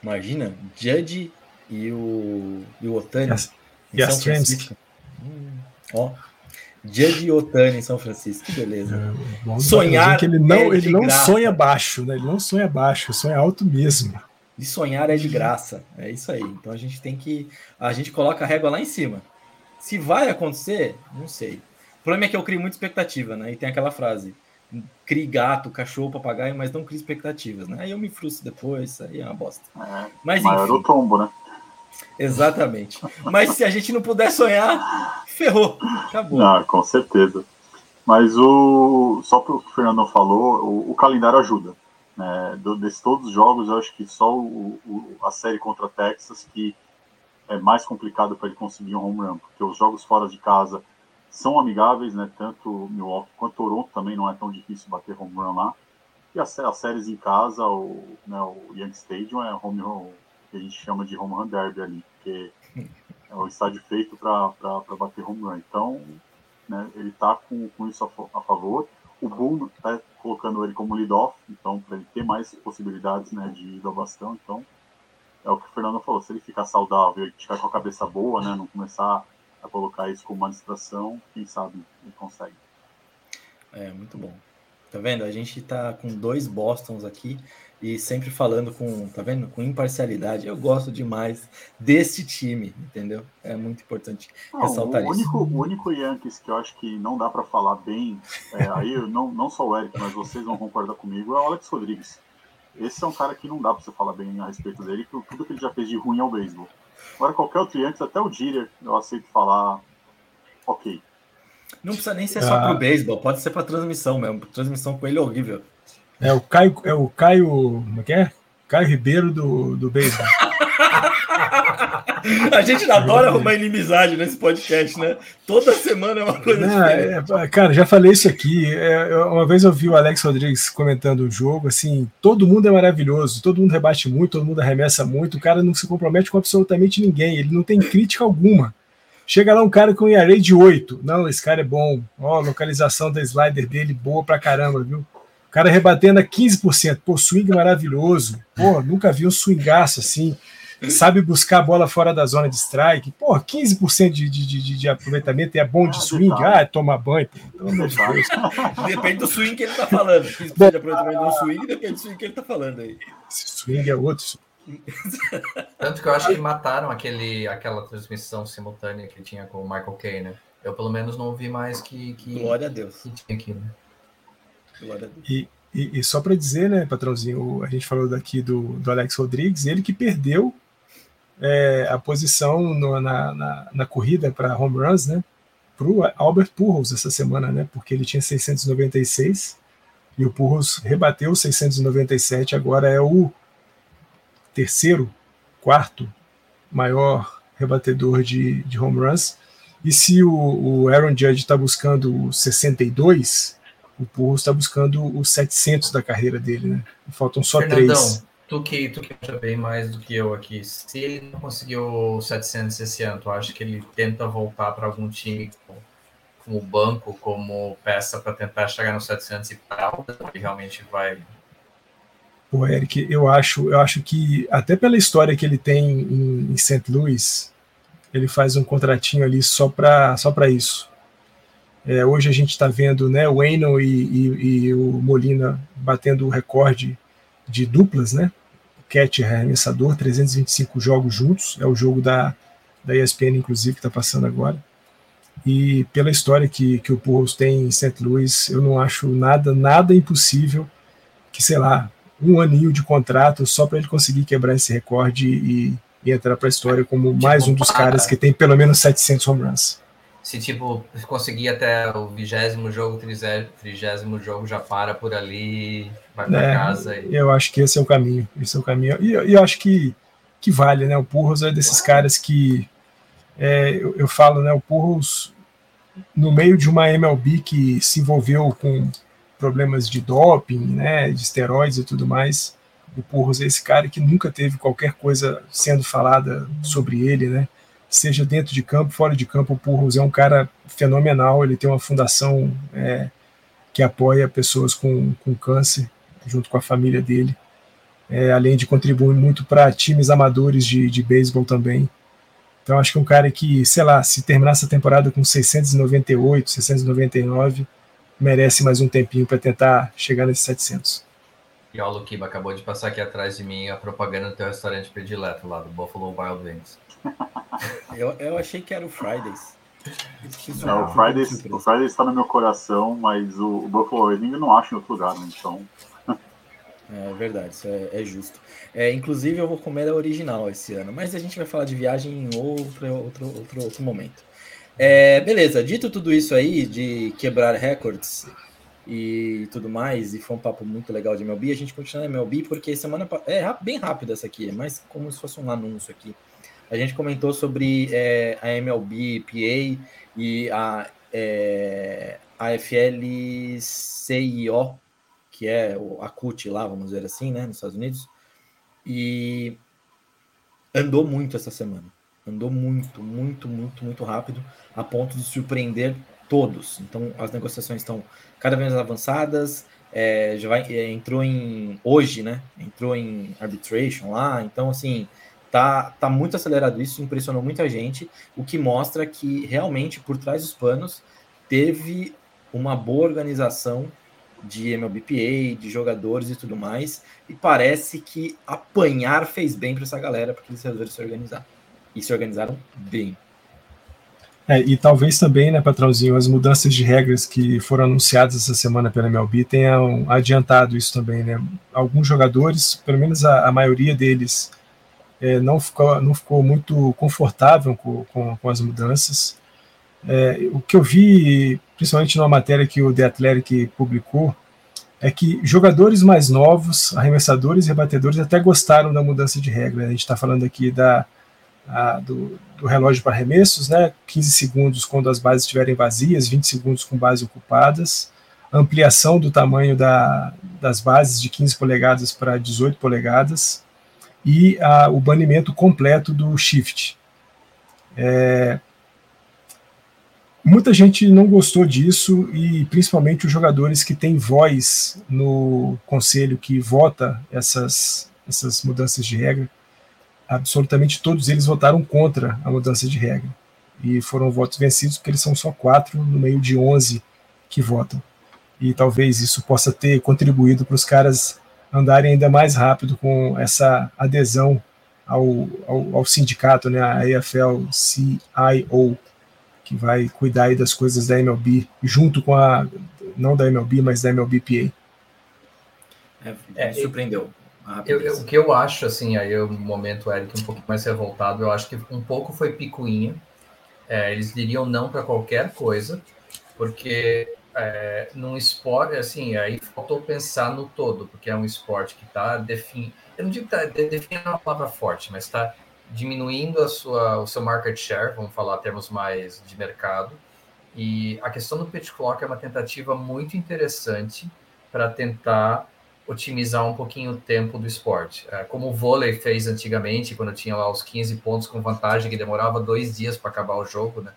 Imagina, Judge e o, e o Otani. E as hum, ó, Judge Otani em São Francisco, que beleza. É, sonhar que ele não, é ele não sonha baixo, né? Ele não sonha baixo, sonha alto mesmo. E sonhar é de graça, é isso aí. Então a gente tem que, a gente coloca a régua lá em cima. Se vai acontecer, não sei. O problema é que eu crio muita expectativa, né? E tem aquela frase: crie gato, cachorro, papagaio, mas não crie expectativas, né? Aí eu me frustro depois, aí é uma bosta. É, mas maior enfim. o tombo, né? Exatamente. Mas se a gente não puder sonhar, ferrou. Acabou. Não, com certeza. Mas o só para o que o Fernando falou, o, o calendário ajuda. Né? Do, desses todos os jogos, eu acho que só o, o, a série contra Texas que é mais complicado para ele conseguir um home run, porque os jogos fora de casa são amigáveis, né? Tanto Milwaukee quanto Toronto também não é tão difícil bater home run lá. E as, as séries em casa, o, né, o Yankee Stadium é home run, que a gente chama de home run derby ali, porque é o estádio feito para bater home run. Então, né, ele está com, com isso a, a favor. O Boom está colocando ele como lead-off, então, para ele ter mais possibilidades né, de ir ao bastão. Então, é o que o Fernando falou: se ele ficar saudável e ficar com a cabeça boa, né, não começar a colocar isso como uma distração, quem sabe ele consegue. É, muito bom. Tá vendo? A gente tá com dois Bostons aqui e sempre falando com, tá vendo? Com imparcialidade. Eu gosto demais desse time, entendeu? É muito importante não, ressaltar o único, isso. O único Yankees que eu acho que não dá para falar bem, é, aí não, não só o Eric, mas vocês vão concordar comigo, é o Alex Rodrigues. Esse é um cara que não dá para você falar bem a respeito dele, porque tudo que ele já fez de ruim é o beisebol. Agora, qualquer outro Yankees, até o Diller, eu aceito falar ok. Não precisa nem ser só ah. pro beisebol, pode ser para transmissão mesmo. Transmissão com ele é horrível. É o Caio, é o Caio, como é que é? Caio Ribeiro do, do beisebol. (laughs) (laughs) A gente adora arrumar inimizade nesse podcast, né? Toda semana é uma coisa Não, é, cara, já falei isso aqui. É, uma vez eu vi o Alex Rodrigues comentando o jogo, assim, todo mundo é maravilhoso, todo mundo rebate muito, todo mundo arremessa muito, o cara não se compromete com absolutamente ninguém, ele não tem crítica alguma. Chega lá um cara com um ERA de 8. Não, esse cara é bom. Ó, localização da slider dele boa pra caramba, viu? O cara rebatendo a 15%. Pô, swing maravilhoso. Pô, nunca vi um swingaço assim. Sabe buscar a bola fora da zona de strike. Pô, 15% de, de, de, de aproveitamento é bom de ah, swing. Ah, toma banho. Pelo amor de Deus. (laughs) Depende do swing que ele tá falando. 15% de aproveitamento no swing depende do swing que ele tá falando aí. Esse swing é outro. Tanto que eu acho que mataram aquele, aquela transmissão simultânea que tinha com o Michael Kay, né? Eu pelo menos não vi mais que. que Glória a Deus. Que tinha aqui, né? Glória a Deus. E, e, e só para dizer, né, patrãozinho, a gente falou daqui do, do Alex Rodrigues, ele que perdeu é, a posição no, na, na, na, corrida para home runs, né? Para o Albert Pujols essa semana, né? Porque ele tinha 696 e o Pujols rebateu 697, agora é o terceiro, quarto maior rebatedor de, de home runs. E se o, o Aaron Judge está buscando 62, o Pujols está buscando os 700 da carreira dele, né? Faltam só Fernandão, três. Tu que, tu que acha bem mais do que eu aqui. Se ele não conseguiu 700 esse tu acha que ele tenta voltar para algum time como, o banco, como peça para tentar chegar no 700 e para ele realmente vai Pô, Eric, eu acho, eu acho que até pela história que ele tem em, em St. Louis, ele faz um contratinho ali só para só isso. É, hoje a gente está vendo né, o Eno e, e, e, o Molina batendo o recorde de duplas, né? Catcher arremessador, 325 jogos juntos, é o jogo da, da ESPN, inclusive, que está passando agora. E pela história que, que o Pujols tem em St. Louis, eu não acho nada, nada impossível que, sei lá, um aninho de contrato só para ele conseguir quebrar esse recorde e, e entrar para a história como mais um dos caras que tem pelo menos 700 home runs. Se tipo conseguir até o vigésimo jogo, trigésimo jogo já para por ali, vai para é, casa. E... Eu acho que esse é o caminho. Esse é o caminho. E eu, eu acho que, que vale, né? O Purros é desses caras que é, eu, eu falo, né? O Purros no meio de uma MLB que se envolveu com problemas de doping, né, de esteroides e tudo mais. O Purros é esse cara que nunca teve qualquer coisa sendo falada sobre ele, né? Seja dentro de campo, fora de campo, o Purros é um cara fenomenal. Ele tem uma fundação é, que apoia pessoas com, com câncer, junto com a família dele. É, além de contribuir muito para times amadores de, de beisebol também. Então acho que é um cara que, sei lá, se terminar essa temporada com 698, 699, merece mais um tempinho para tentar chegar nesses 700. E ó, o Luquiba acabou de passar aqui atrás de mim a propaganda do teu restaurante predileto lá do Buffalo Wild Wings. Eu, eu achei que era o Fridays. Não, o Fridays, o Fridays está no meu coração, mas o, o Buffalo Wings eu não acho em outro lugar, né? então. (laughs) É verdade, isso é, é, justo. É, inclusive, eu vou comer a original esse ano, mas a gente vai falar de viagem em outro, outro, outro, outro momento. É, beleza, dito tudo isso aí, de quebrar recordes e tudo mais, e foi um papo muito legal de MLB, a gente continua na MLB porque semana é bem rápido essa aqui, é mais como se fosse um anúncio aqui. A gente comentou sobre é, a MLB PA e a é, AFL-CIO, que é a CUT lá, vamos dizer assim, né, nos Estados Unidos, e andou muito essa semana Andou muito, muito, muito, muito rápido, a ponto de surpreender todos. Então, as negociações estão cada vez mais avançadas. É, já vai, é, entrou em hoje, né? Entrou em arbitration lá. Então, assim, tá, tá muito acelerado isso, impressionou muita gente, o que mostra que realmente por trás dos panos teve uma boa organização de MLBPA, de jogadores e tudo mais, e parece que apanhar fez bem para essa galera, porque eles resolveram se organizar e se organizaram bem. É, e talvez também, né, patrãozinho, as mudanças de regras que foram anunciadas essa semana pela MLB tenham adiantado isso também, né? Alguns jogadores, pelo menos a, a maioria deles, é, não, ficou, não ficou muito confortável com, com, com as mudanças. É, o que eu vi, principalmente numa matéria que o The Athletic publicou, é que jogadores mais novos, arremessadores e rebatedores, até gostaram da mudança de regra. A gente está falando aqui da a, do, do, relógio para arremessos, né? 15 segundos quando as bases estiverem vazias, 20 segundos com bases ocupadas, ampliação do tamanho da, das bases de 15 polegadas para 18 polegadas e a, o banimento completo do shift. É, muita gente não gostou disso e principalmente os jogadores que têm voz no conselho que vota essas, essas mudanças de regra, absolutamente todos eles votaram contra a mudança de regra e foram votos vencidos porque eles são só quatro no meio de onze que votam e talvez isso possa ter contribuído para os caras andarem ainda mais rápido com essa adesão ao, ao, ao sindicato, né, a AFL-CIO, que vai cuidar das coisas da MLB, junto com a, não da MLB, mas da MLBPA. É, é, surpreendeu. Eu, eu, o que eu acho, assim, aí o momento Eric um pouco mais revoltado, eu acho que um pouco foi picuinha. É, eles diriam não para qualquer coisa, porque é, num esporte, assim, aí faltou pensar no todo, porque é um esporte que está definindo. Eu não digo que está definindo uma palavra forte, mas está diminuindo a sua, o seu market share, vamos falar termos mais de mercado. E a questão do pitch clock é uma tentativa muito interessante para tentar otimizar um pouquinho o tempo do esporte. É, como o vôlei fez antigamente, quando tinha lá os 15 pontos com vantagem, que demorava dois dias para acabar o jogo, né?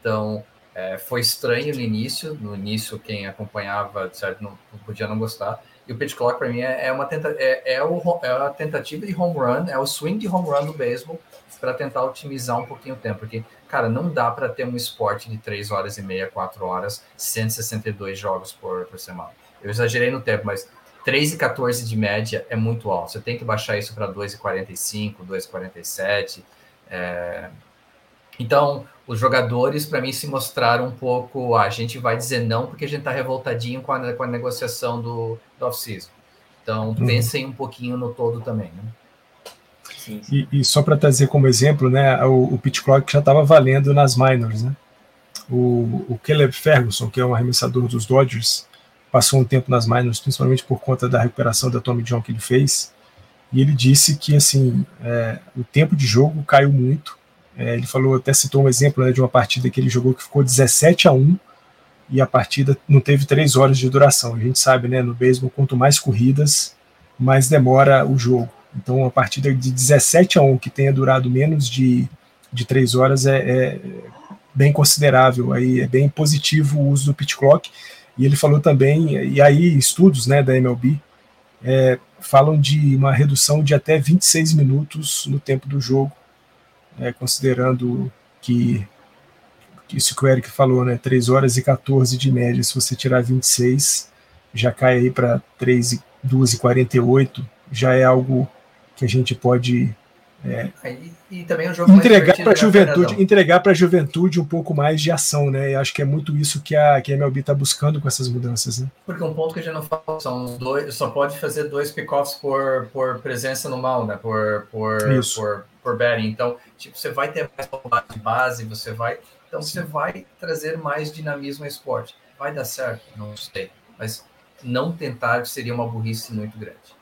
Então, é, foi estranho no início, no início quem acompanhava, certo, não, podia não gostar. E o pitch clock para mim é, é uma tenta, é, é, o, é a tentativa de home run, é o swing de home run do beisebol para tentar otimizar um pouquinho o tempo, porque cara, não dá para ter um esporte de 3 horas e meia, 4 horas, 162 jogos por, por semana. Eu exagerei no tempo, mas 3 e 14 de média é muito alto. Você tem que baixar isso para 2,45, 2,47. É... Então, os jogadores, para mim, se mostraram um pouco. Ah, a gente vai dizer não porque a gente está revoltadinho com a, com a negociação do, do off-season. Então, uhum. pensem um pouquinho no todo também. Né? Sim, sim. E, e, só para trazer como exemplo, né, o, o pitch clock já estava valendo nas minors. Né? O, o Caleb Ferguson, que é um arremessador dos Dodgers, passou um tempo nas minors, principalmente por conta da recuperação da Tommy John que ele fez. E ele disse que assim é, o tempo de jogo caiu muito é, ele falou, até citou um exemplo né, de uma partida que ele jogou que ficou 17 a 1 e a partida não teve três horas de duração. A gente sabe, né, no beisebol, quanto mais corridas, mais demora o jogo. Então, uma partida de 17 a 1 que tenha durado menos de, de três horas é, é bem considerável. Aí é bem positivo o uso do pitch clock. E ele falou também, e aí estudos né, da MLB é, falam de uma redução de até 26 minutos no tempo do jogo é, considerando que isso que o Eric falou, né, 3 horas e 14 de média, se você tirar 26, já cai aí para 3 e 2 e 48, já é algo que a gente pode é, e, e, também um jogo entregar para a juventude, entregar para a juventude um pouco mais de ação, né? E acho que é muito isso que a, que a MLB está buscando com essas mudanças, né? Porque um ponto que a gente não fala são dois, só pode fazer dois pick-offs por, por presença no mal, né? Por por, isso. por por. Então, tipo, você vai ter mais de base, você vai, então Sim. você vai trazer mais dinamismo ao esporte. Vai dar certo? Não sei, mas não tentar seria uma burrice muito grande.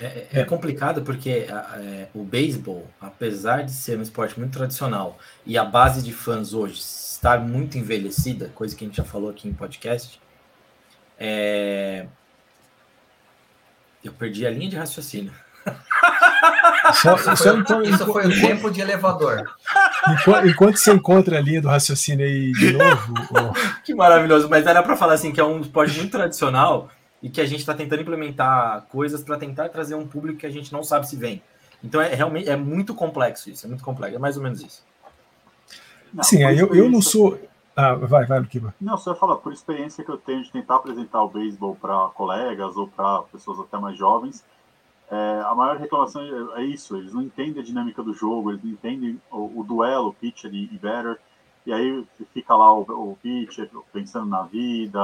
É, é, é complicado porque é, o beisebol, apesar de ser um esporte muito tradicional e a base de fãs hoje estar muito envelhecida, coisa que a gente já falou aqui em podcast, é... eu perdi a linha de raciocínio. Só, isso, só foi, então, isso foi o tempo de elevador. Enquanto, enquanto, você encontra a linha do raciocínio aí de novo. (laughs) Que maravilhoso, mas era para falar assim que é um esporte muito tradicional e que a gente está tentando implementar coisas para tentar trazer um público que a gente não sabe se vem. Então é realmente é muito complexo isso, é muito complexo, é mais ou menos isso. Não, Sim, eu, eu não sou. Ah, vai, vai, Luquiba. Não, só ia falar, por experiência que eu tenho de tentar apresentar o beisebol para colegas ou para pessoas até mais jovens, é, a maior reclamação é, é, isso, eles não entendem a dinâmica do jogo, eles não entendem o, o duelo, pitcher e, e batter, e aí fica lá o, o pitcher pensando na vida,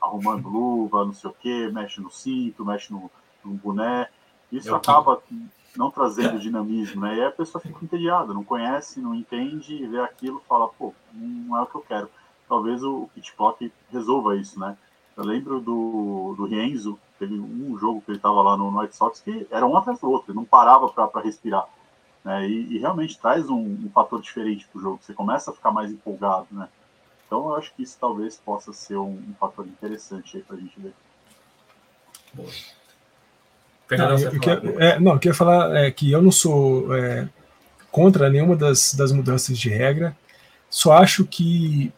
arrumando luva, não sei o que, mexe no cinto, mexe no, no boné. Isso Eu acaba que... não trazendo dinamismo, né? E aí a pessoa fica entediada, não conhece, não entende, vê aquilo fala, pô, não é o que eu quero. Talvez o pitch clock resolva isso, né? Eu lembro do, do Rienzo, teve um jogo que ele estava lá no White Sox que era um atrás do outro, ele não parava para respirar. Né? E, e, realmente traz um, um fator diferente para o jogo, você começa a ficar mais empolgado, né? Então eu acho que isso talvez possa ser um, um fator interessante aí para a gente ver. Boa. Não, eu, que, é, não, eu queria falar é, que eu não sou é, contra nenhuma das, das mudanças de regra, só acho que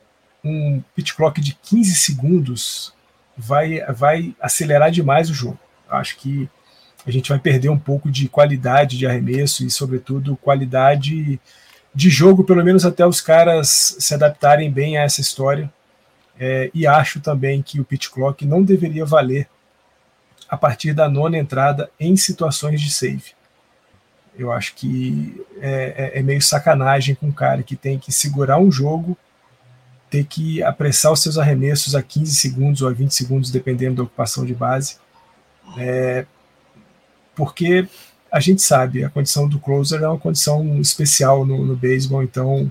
um pit clock de 15 segundos vai, vai acelerar demais o jogo. Acho que a gente vai perder um pouco de qualidade de arremesso e, sobretudo, qualidade de jogo, pelo menos até os caras se adaptarem bem a essa história. É, e acho também que o pit clock não deveria valer a partir da nona entrada em situações de save. Eu acho que é, é, é meio sacanagem com um cara que tem que segurar um jogo, ter que apressar os seus arremessos a 15 segundos ou a 20 segundos, dependendo da ocupação de base. É, porque a gente sabe, a condição do closer é uma condição especial no, no beisebol, então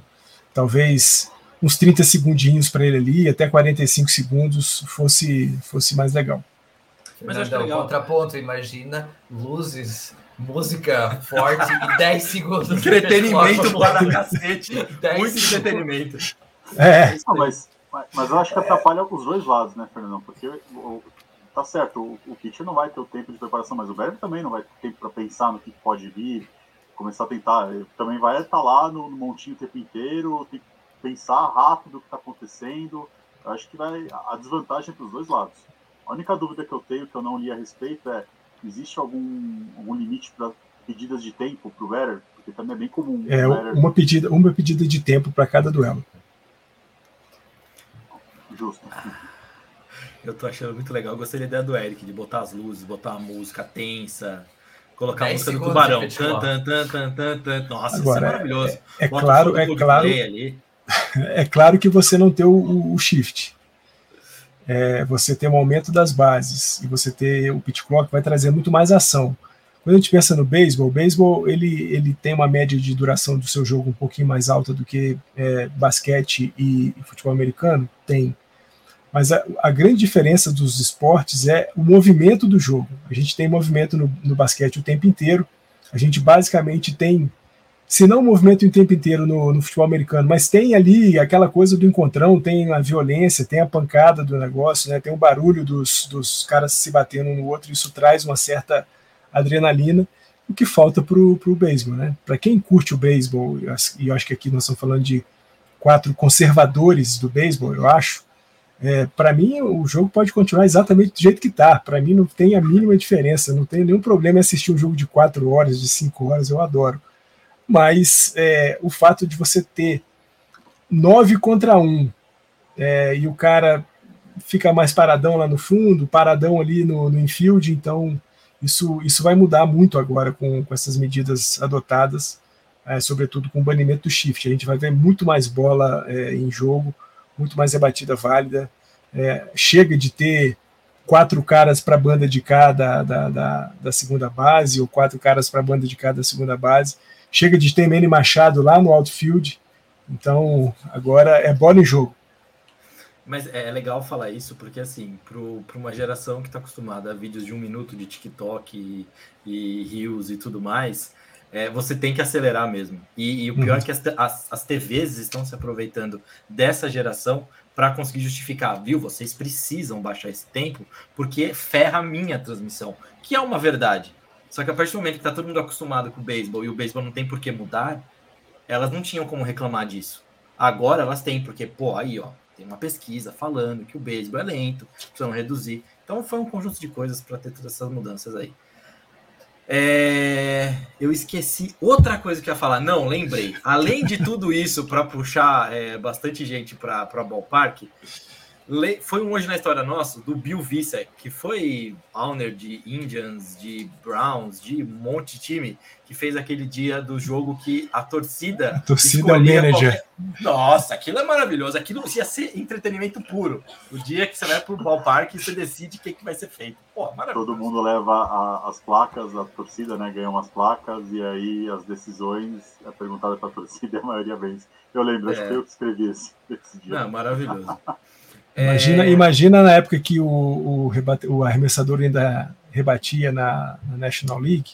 talvez uns 30 segundinhos para ele ali, até 45 segundos, fosse, fosse mais legal. Mas acho que é legal. contraponto, imagina luzes, música forte e 10 segundos. Entretenimento para cacete. Muito entretenimento. É. Não, mas, mas eu acho que atrapalha os dois lados, né, Fernandão? Porque tá certo, o, o pitcher não vai ter o tempo de preparação, mas o Barry também não vai ter tempo para pensar no que pode vir, começar a tentar. Ele também vai estar lá no, no montinho o tempo inteiro, tem que pensar rápido o que está acontecendo. Eu acho que vai a desvantagem é para os dois lados. A única dúvida que eu tenho, que eu não li a respeito, é: existe algum, algum limite para pedidas de tempo para o Batter? Porque também é bem comum. É, uma pedida, uma pedida de tempo para cada duelo. Justo. Eu tô achando muito legal. Eu gostei da ideia do Eric, de botar as luzes, botar a música tensa, colocar a música do tubarão. Tan, tan, tan, tan, tan, tan. Nossa, Agora, isso é maravilhoso. É, é claro, é claro. (laughs) É claro que você não tem o, o shift. É, você ter um aumento das bases e você ter o pit clock vai trazer muito mais ação. Quando a gente pensa no beisebol, o beisebol ele, ele tem uma média de duração do seu jogo um pouquinho mais alta do que é, basquete e, e futebol americano, tem. Mas a, a, grande diferença dos esportes é o movimento do jogo. A gente tem movimento no, no basquete o tempo inteiro. A gente basicamente tem, se não movimento o tempo inteiro no, no, futebol americano, mas tem ali aquela coisa do encontrão, tem a violência, tem a pancada do negócio, né? tem o barulho dos, dos caras se batendo um no outro. Isso traz uma certa adrenalina. O que falta para o beisebol, né? Para quem curte o beisebol, e eu acho que aqui nós estamos falando de quatro conservadores do beisebol, eu acho é, para mim, o jogo pode continuar exatamente do jeito que está. Para mim, não tem a mínima diferença. Não tem nenhum problema em assistir um jogo de quatro horas, de cinco horas, eu adoro. Mas é, o fato de você ter nove contra um é, e o cara fica mais paradão lá no fundo, paradão ali no, no infield, então isso, isso vai mudar muito agora com, com essas medidas adotadas, é, sobretudo com o banimento do shift. A gente vai ver muito mais bola é, em jogo muito mais rebatida válida. É, chega de ter quatro caras para a banda de cá da, da, da, da, segunda base, ou quatro caras para a banda de cá da segunda base. Chega de ter Manny Machado lá no outfield. Então, agora é bola em jogo. Mas é, é legal falar isso, porque assim, para uma geração que está acostumada a vídeos de um minuto de TikTok e, e Reels e tudo mais, é, você tem que acelerar mesmo. E, e o pior uhum. é que as, as, as, TVs estão se aproveitando dessa geração para conseguir justificar, viu? Vocês precisam baixar esse tempo porque ferra a minha transmissão, que é uma verdade. Só que a partir do momento que está todo mundo acostumado com o beisebol e o beisebol não tem por que mudar, elas não tinham como reclamar disso. Agora elas têm, porque, pô, aí, ó, tem uma pesquisa falando que o beisebol é lento, precisam reduzir. Então foi um conjunto de coisas para ter todas essas mudanças aí. É, eu esqueci outra coisa que eu ia falar. Não, lembrei. Além de tudo isso, para puxar é, bastante gente para ballpark, foi um hoje na história nosso do Bill Visser, que foi owner de Indians, de Browns, de um monte de time, que fez aquele dia do jogo que a torcida. A torcida é manager. Qualquer... Nossa, aquilo é maravilhoso. Aquilo ia ser entretenimento puro. O dia que você vai para o ballpark e você decide o que, que vai ser feito. Pô, maravilhoso. Todo mundo leva a, as placas, a torcida né, ganha umas placas, e aí as decisões é perguntada para a torcida e a maioria vence. Eu lembro, é. acho que eu que escrevi esse, esse dia. Não, maravilhoso. (laughs) Imagina, é... imagina na época que o, o, rebate, o arremessador ainda rebatia na, na, National League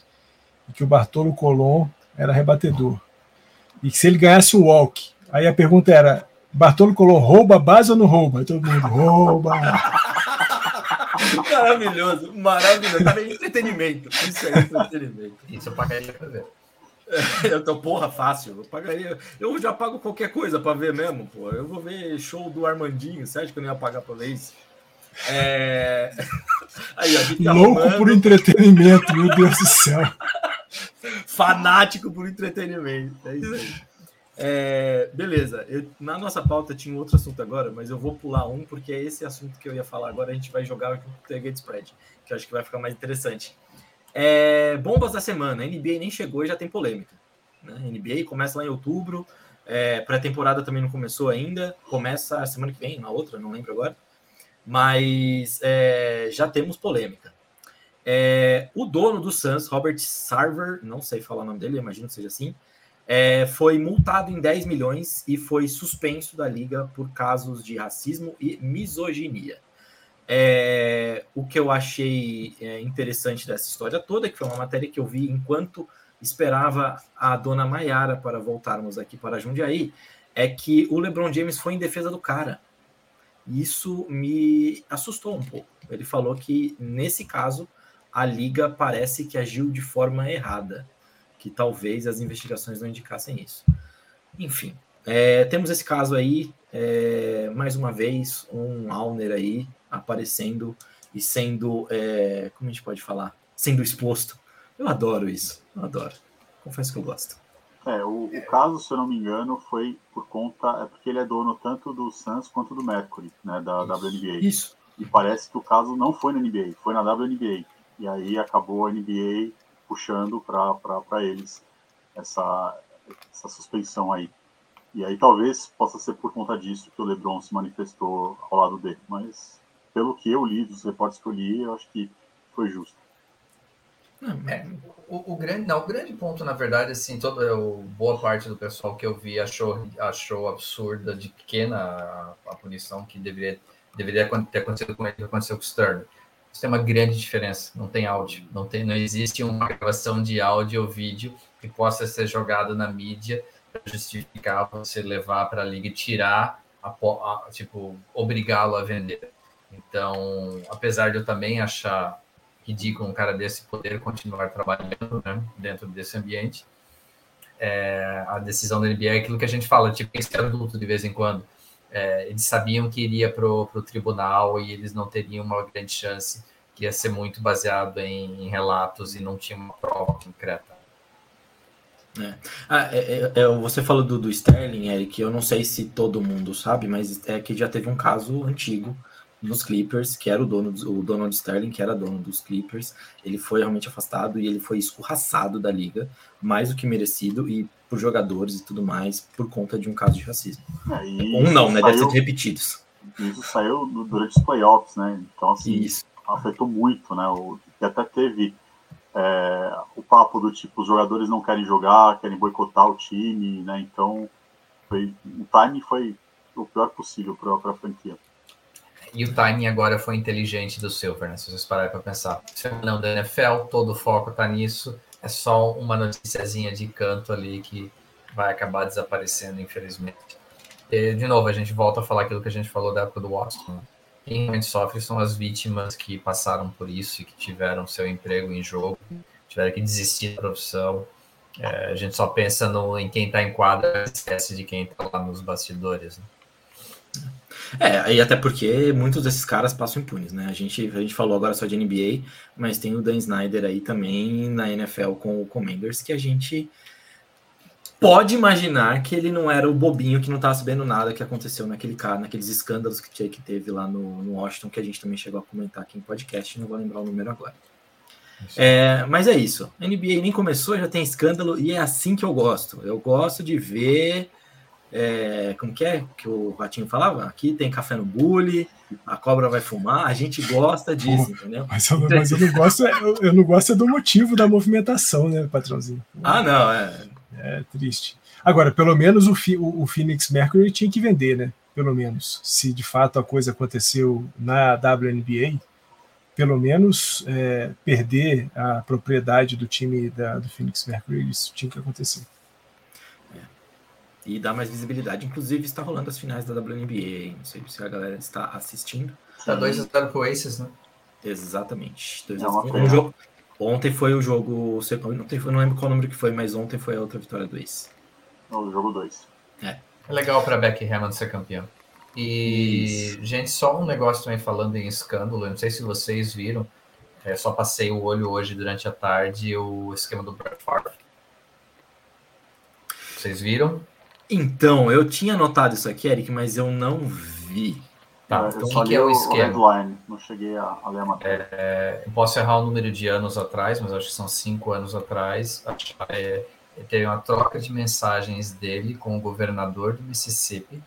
e que o Bartolo Colon era rebatedor. E que se ele ganhasse o walk, aí a pergunta era: Bartolo Colon rouba a base ou não rouba? Aí todo mundo rouba. Maravilhoso, maravilhoso. Tá entretenimento. Isso é entretenimento. Isso pagaria pra ver. (laughs) eu tô, porra, fácil. Eu pagaria. Eu já pago qualquer coisa para ver mesmo, pô. Eu vou ver show do Armandinho. Você acha que eu não ia pagar para ver isso? É... (laughs) Aí, tá Louco arrumando... por entretenimento, meu Deus do céu. (laughs) Fanático por entretenimento. É isso aí. É, beleza, eu, na nossa pauta tinha outro assunto agora, mas eu vou pular um, porque é esse assunto que eu ia falar agora. A gente vai jogar com o Target Spread, que eu acho que vai ficar mais interessante. É, bombas da semana: a NBA nem chegou e já tem polêmica. Né? A NBA começa lá em outubro, é, pré-temporada também não começou ainda, começa a semana que vem, na outra, não lembro agora, mas é, já temos polêmica. É, o dono do Suns, Robert Sarver, não sei falar o nome dele, imagino que seja assim, é, foi multado em 10 milhões e foi suspenso da liga por casos de racismo e misoginia. É, o que eu achei é, interessante dessa história toda, que foi uma matéria que eu vi enquanto esperava a dona Maiara para voltarmos aqui para Jundiaí, é que o LeBron James foi em defesa do cara. Isso me assustou um pouco. Ele falou que, nesse caso, a liga parece que agiu de forma errada que talvez as investigações não indicassem isso. Enfim, é, temos esse caso aí, é, mais uma vez, um Alner aí aparecendo e sendo, é, como a gente pode falar, sendo exposto. Eu adoro isso, eu adoro. Confesso que eu gosto. É, o, o, caso, se eu não me engano, foi por conta. É porque ele é dono tanto do Suns quanto do Mercury, né? Da isso, WNBA. Isso. E parece que o caso não foi na NBA, foi na WNBA. E aí acabou a NBA puxando para eles essa, essa suspensão aí. E aí talvez possa ser por conta disso que o LeBron se manifestou ao lado dele, mas pelo que eu li, dos reportes que eu li, eu acho que foi justo. É, o, o, grande, não, o grande ponto, na verdade, assim, toda eu, boa parte do pessoal que eu vi achou, achou absurda de pequena a, a punição que deveria, deveria ter acontecido com ele, aconteceu com o Stern. Isso tem uma grande diferença. Não tem áudio, não tem, não existe uma gravação de áudio ou vídeo que possa ser jogado na mídia para justificar você levar para a liga e tirar, a, a, tipo, obrigá-lo a vender. Então, apesar de eu também achar ridículo um cara desse poder continuar trabalhando né, dentro desse ambiente, é, a decisão da NBA é aquilo que a gente fala, tipo, esse adulto de vez em quando é, eles sabiam que iria para o tribunal e eles não teriam uma grande chance, que ia ser muito baseado em, em relatos e não tinha uma prova concreta. É. Ah, é, é, é você falou do, do Sterling, Eric, eu não sei se todo mundo sabe, mas é que já teve um caso antigo nos Clippers, que era o dono, o Donald Sterling, que era dono dos Clippers, ele foi realmente afastado e ele foi escorraçado da liga, mais do que merecido, e por jogadores e tudo mais, por conta de um caso de racismo. Um não, né? Saiu, Deve ser repetidos. Isso saiu durante os playoffs, né? Então, assim, isso. afetou muito, né? O, até teve é, o papo do tipo, os jogadores não querem jogar, querem boicotar o time, né? Então, foi, o time foi o pior possível para a franquia. E o timing agora foi inteligente do Silver, né? Se vocês pararem para pensar. Não da NFL, todo o foco está nisso. É só uma noticiazinha de canto ali que vai acabar desaparecendo, infelizmente. E, de novo, a gente volta a falar aquilo que a gente falou da época do Washington. Quem realmente sofre são as vítimas que passaram por isso e que tiveram seu emprego em jogo, tiveram que desistir da profissão. É, a gente só pensa no, em quem está em quadra, esquece de quem está lá nos bastidores. Né? É, e até porque muitos desses caras passam impunes, né? A gente, a gente falou agora só de NBA, mas tem o Dan Snyder aí também na NFL com o Commanders, que a gente pode imaginar que ele não era o bobinho que não estava sabendo nada que aconteceu naquele cara, naqueles escândalos que, que teve lá no, no Washington, que a gente também chegou a comentar aqui em podcast, não vou lembrar o número agora. É, mas é isso. A NBA nem começou, já tem escândalo, e é assim que eu gosto. Eu gosto de ver é, como que é que o Ratinho falava? Aqui tem café no bule, a cobra vai fumar, a gente gosta disso, entendeu? Mas eu, mas eu não gosto, eu, eu, não gosto do motivo da movimentação, né, patrãozinho? Ah, não, é. É triste. Agora, pelo menos o, o, o Phoenix Mercury tinha que vender, né? Pelo menos. Se de fato a coisa aconteceu na WNBA, pelo menos é, perder a propriedade do time da, do Phoenix Mercury, isso tinha que acontecer e dar mais visibilidade. Inclusive, está rolando as finais da WNBA. Não sei se a galera está assistindo. Está 2 a 0 pro Aces, né? Exatamente. Dois a um, jogo, Ontem foi o jogo. Ontem foi, não lembro qual número que foi, mas ontem foi a outra vitória do Ace. O jogo 2. É. é legal para Becky Hammond ser campeão. E, Isso. gente, só um negócio também falando em escândalo, eu não sei se vocês viram, é, só passei o olho hoje durante a tarde o esquema do Brett Favre. Vocês viram? Então, eu tinha notado isso aqui, Eric, mas eu não vi. Tá, então o que, que, é o esquema? Headline, não cheguei a, a ler a matéria. É, posso errar o número de anos atrás, mas acho que são cinco anos atrás. É, teve uma troca de mensagens dele com o governador do Mississippi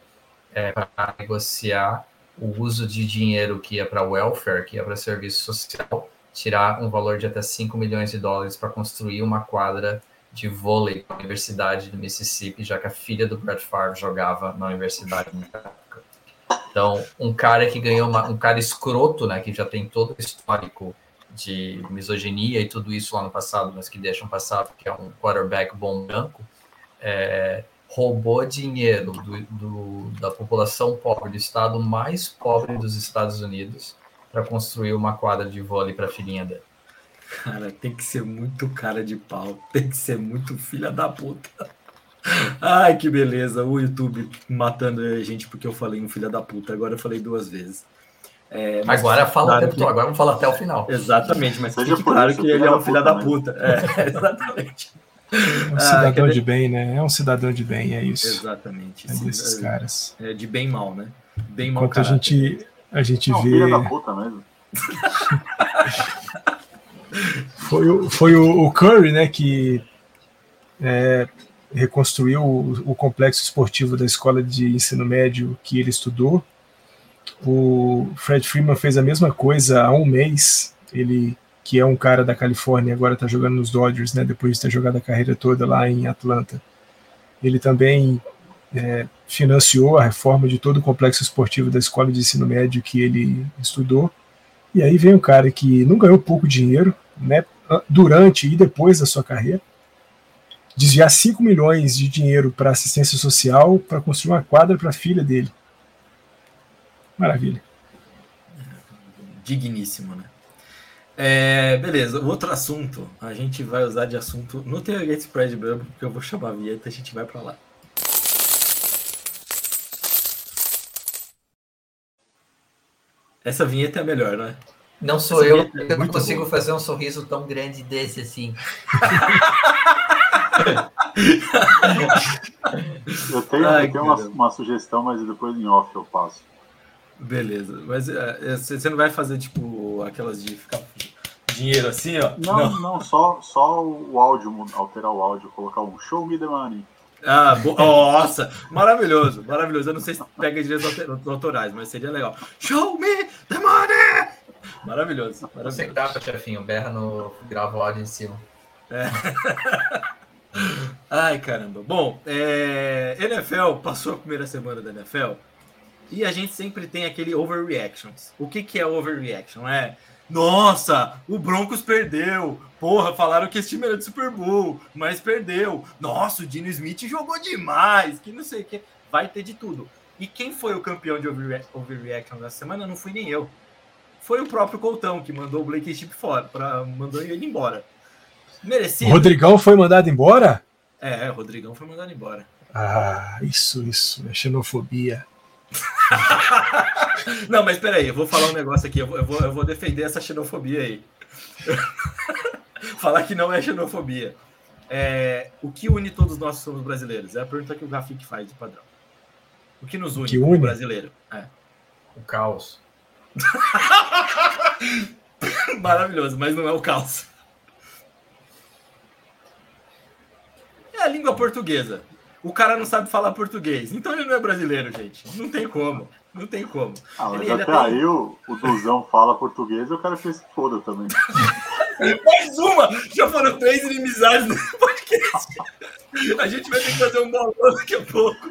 é, para negociar o uso de dinheiro que ia para welfare, que ia para serviço social, tirar um valor de até 5 milhões de dólares para construir uma quadra de vôlei na Universidade do Mississippi, já que a filha do Brett Favre jogava na universidade. Então, um cara que ganhou uma, um cara escroto, né, que já tem todo o histórico de misoginia e tudo isso lá no passado, mas que deixam passar porque é um quarterback bom branco, é, roubou dinheiro do, do, da população pobre, do estado mais pobre dos Estados Unidos, para construir uma quadra de vôlei para a filhinha dele. Cara, tem que ser muito cara de pau, tem que ser muito filha da puta. Ai, que beleza, o YouTube matando a gente porque eu falei um filha da puta, agora eu falei duas vezes. É, agora fala claro que... agora vamos falar até o final. Exatamente, mas fique claro que ele é um filho da puta. É, (laughs) exatamente. É um cidadão ah, de bem, né? É um cidadão de bem, é isso. Exatamente. É desses é, caras. É de bem mal, né? Bem mal. Enquanto a gente, a gente Não, vê. Filha da puta mesmo. (laughs) foi o, foi o, Curry, né, que é, reconstruiu o, o, complexo esportivo da escola de ensino médio que ele estudou. O Fred Freeman fez a mesma coisa há um mês. Ele que é um cara da Califórnia, agora está jogando nos Dodgers, né, depois de ter jogado a carreira toda lá em Atlanta. Ele também é, financiou a reforma de todo o complexo esportivo da escola de ensino médio que ele estudou. E aí vem um cara que não ganhou pouco dinheiro, né, durante e depois da sua carreira, desviar 5 milhões de dinheiro para assistência social para construir uma quadra para a filha dele. Maravilha. Digníssimo, né? É, beleza, outro assunto. A gente vai usar de assunto no Tailgate Spread Bubble, porque eu vou chamar a vinheta e a gente vai para lá. Essa vinheta é a melhor, né? Não sou Essa eu, é eu não consigo boa. fazer um sorriso tão grande desse assim. (laughs) eu tenho, Ai, eu tenho uma, uma, sugestão, mas depois em off eu passo. Beleza, mas é, você não vai fazer tipo aquelas de ficar dinheiro assim, ó? Não, não, não, só, só o áudio, alterar o áudio, colocar um show me the money. Ah, nossa, maravilhoso, maravilhoso. Eu não sei se pega direitos autorais, mas seria legal. Show me the money! Maravilhoso. maravilhoso. Você grava, chefinho, berra no. grava o áudio em cima. É. (laughs) Ai, caramba. Bom, é... NFL passou a primeira semana da NFL e a gente sempre tem aquele overreactions. O que, que é overreaction? É, nossa, o Broncos perdeu. Porra, falaram que esse time era de Super Bowl, mas perdeu. Nossa, o Dino Smith jogou demais, que não sei o que. Vai ter de tudo. E quem foi o campeão de overreaction dessa semana não fui nem eu. Foi o próprio Coltão que mandou o Blake Chip fora, pra, mandou ele embora. Merecido. O Rodrigão foi mandado embora? É, o Rodrigão foi mandado embora. Ah, isso, isso, é xenofobia. (laughs) Não, mas peraí, eu vou falar um negócio aqui, eu vou, eu vou, eu vou defender essa xenofobia aí. (laughs) falar que não é xenofobia. É, o que une todos nós somos brasileiros? É a pergunta que o Rafik faz de padrão. O que nos une, que une? brasileiro? É. O caos. (laughs) Maravilhoso, mas não é o caos. É a língua portuguesa. O cara não sabe falar português. Então ele não é brasileiro, gente. Não tem como. Não tem como. Ah, ele, até tem... aí o, o Duzão fala português e o cara fez foda também. (laughs) Mais uma! Já foram três inimizades no (laughs) podcast. A gente vai ter que fazer um bolão daqui a pouco.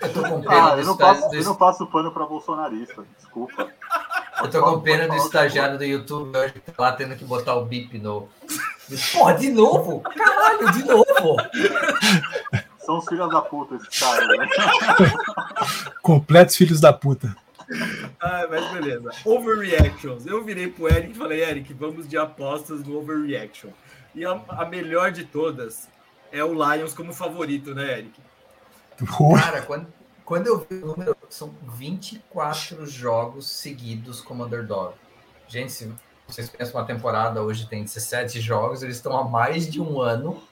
Eu ah, eu não, passo, eu não passo pano pra bolsonarista, desculpa. Eu tô com pena do estagiário do YouTube hoje que tá lá tendo que botar o bip no. Porra, de novo? Caralho, de novo! São os filhos da puta esses caras, né? (laughs) Completos filhos da puta. Ah, mas beleza. Overreactions. Eu virei pro Eric e falei, Eric, vamos de apostas no Overreaction. E a, a melhor de todas é o Lions como favorito, né, Eric? Cara, quando, quando eu vi o número, são 24 jogos seguidos como underdog. Gente, se vocês pensam uma temporada, hoje tem 17 jogos, eles estão há mais de um ano.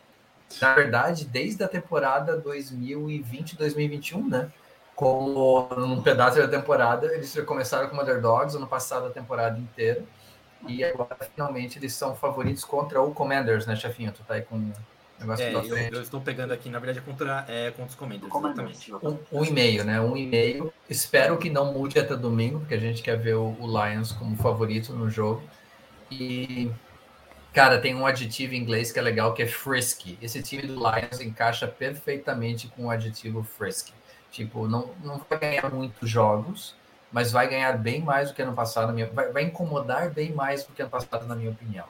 Na verdade, desde a temporada 2020-2021, né? Como num pedaço da temporada, eles começaram como underdogs ano passado a temporada inteira. E agora, finalmente, eles são favoritos contra o Commanders, né, chefinho? Tu tá aí com é, eu, eu, estou pegando aqui, na verdade, contra, é, contra os Commanders, exatamente. Um, um e-mail, né? Um e-mail. Espero que não mude até domingo, porque a gente quer ver o, o Lions como favorito no jogo. E, cara, tem um aditivo em inglês que é legal, que é frisky. Esse time do Lions encaixa perfeitamente com o aditivo frisky. Tipo, não, não vai ganhar muitos jogos, mas vai ganhar bem mais do que ano passado. Minha, vai, vai incomodar bem mais do que ano passado, na minha opinião.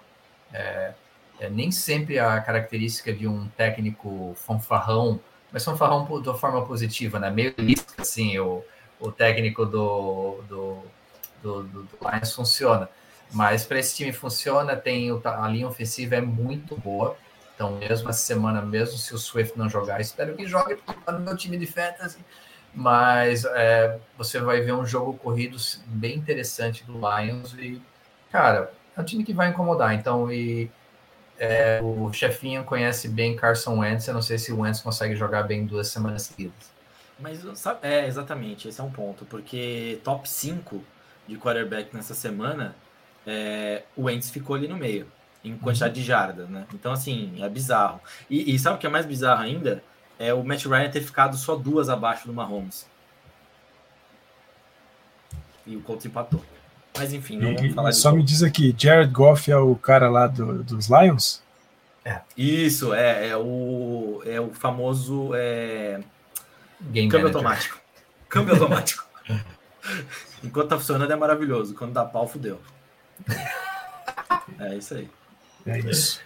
É, é, nem sempre a característica de um técnico fanfarrão, mas fanfarrão de uma forma positiva, né? Meio lícito, assim, o, o técnico do, do, do, do, do Lions funciona. Mas para esse time funciona, tem a linha ofensiva é muito boa. Então, mesmo essa semana, mesmo se o Swift não jogar, espero que jogue no meu time de fantasy. Mas é, você vai ver um jogo corrido bem interessante do Lions e, cara, é um time que vai incomodar. Então, e é, o chefinho conhece bem Carson Wentz. Eu não sei se o Wentz consegue jogar bem duas semanas seguidas. Mas sabe, é exatamente, esse é um ponto, porque top 5 de quarterback nessa semana, é, o Wentz ficou ali no meio, em quantidade uhum. de jardas, né? Então, assim, é bizarro. E, e, sabe o que é mais bizarro ainda? É o Matt Ryan ter ficado só duas abaixo do Mahomes. E o Colts empatou. Mas enfim, não vamos falar Só me diz aqui, Jared Goff é o cara lá do, dos Lions? É. Isso, é, é, o, é o famoso é, câmbio manager. automático. Câmbio automático. (laughs) Enquanto tá funcionando é maravilhoso. Quando dá pau, fudeu. É isso aí. É isso.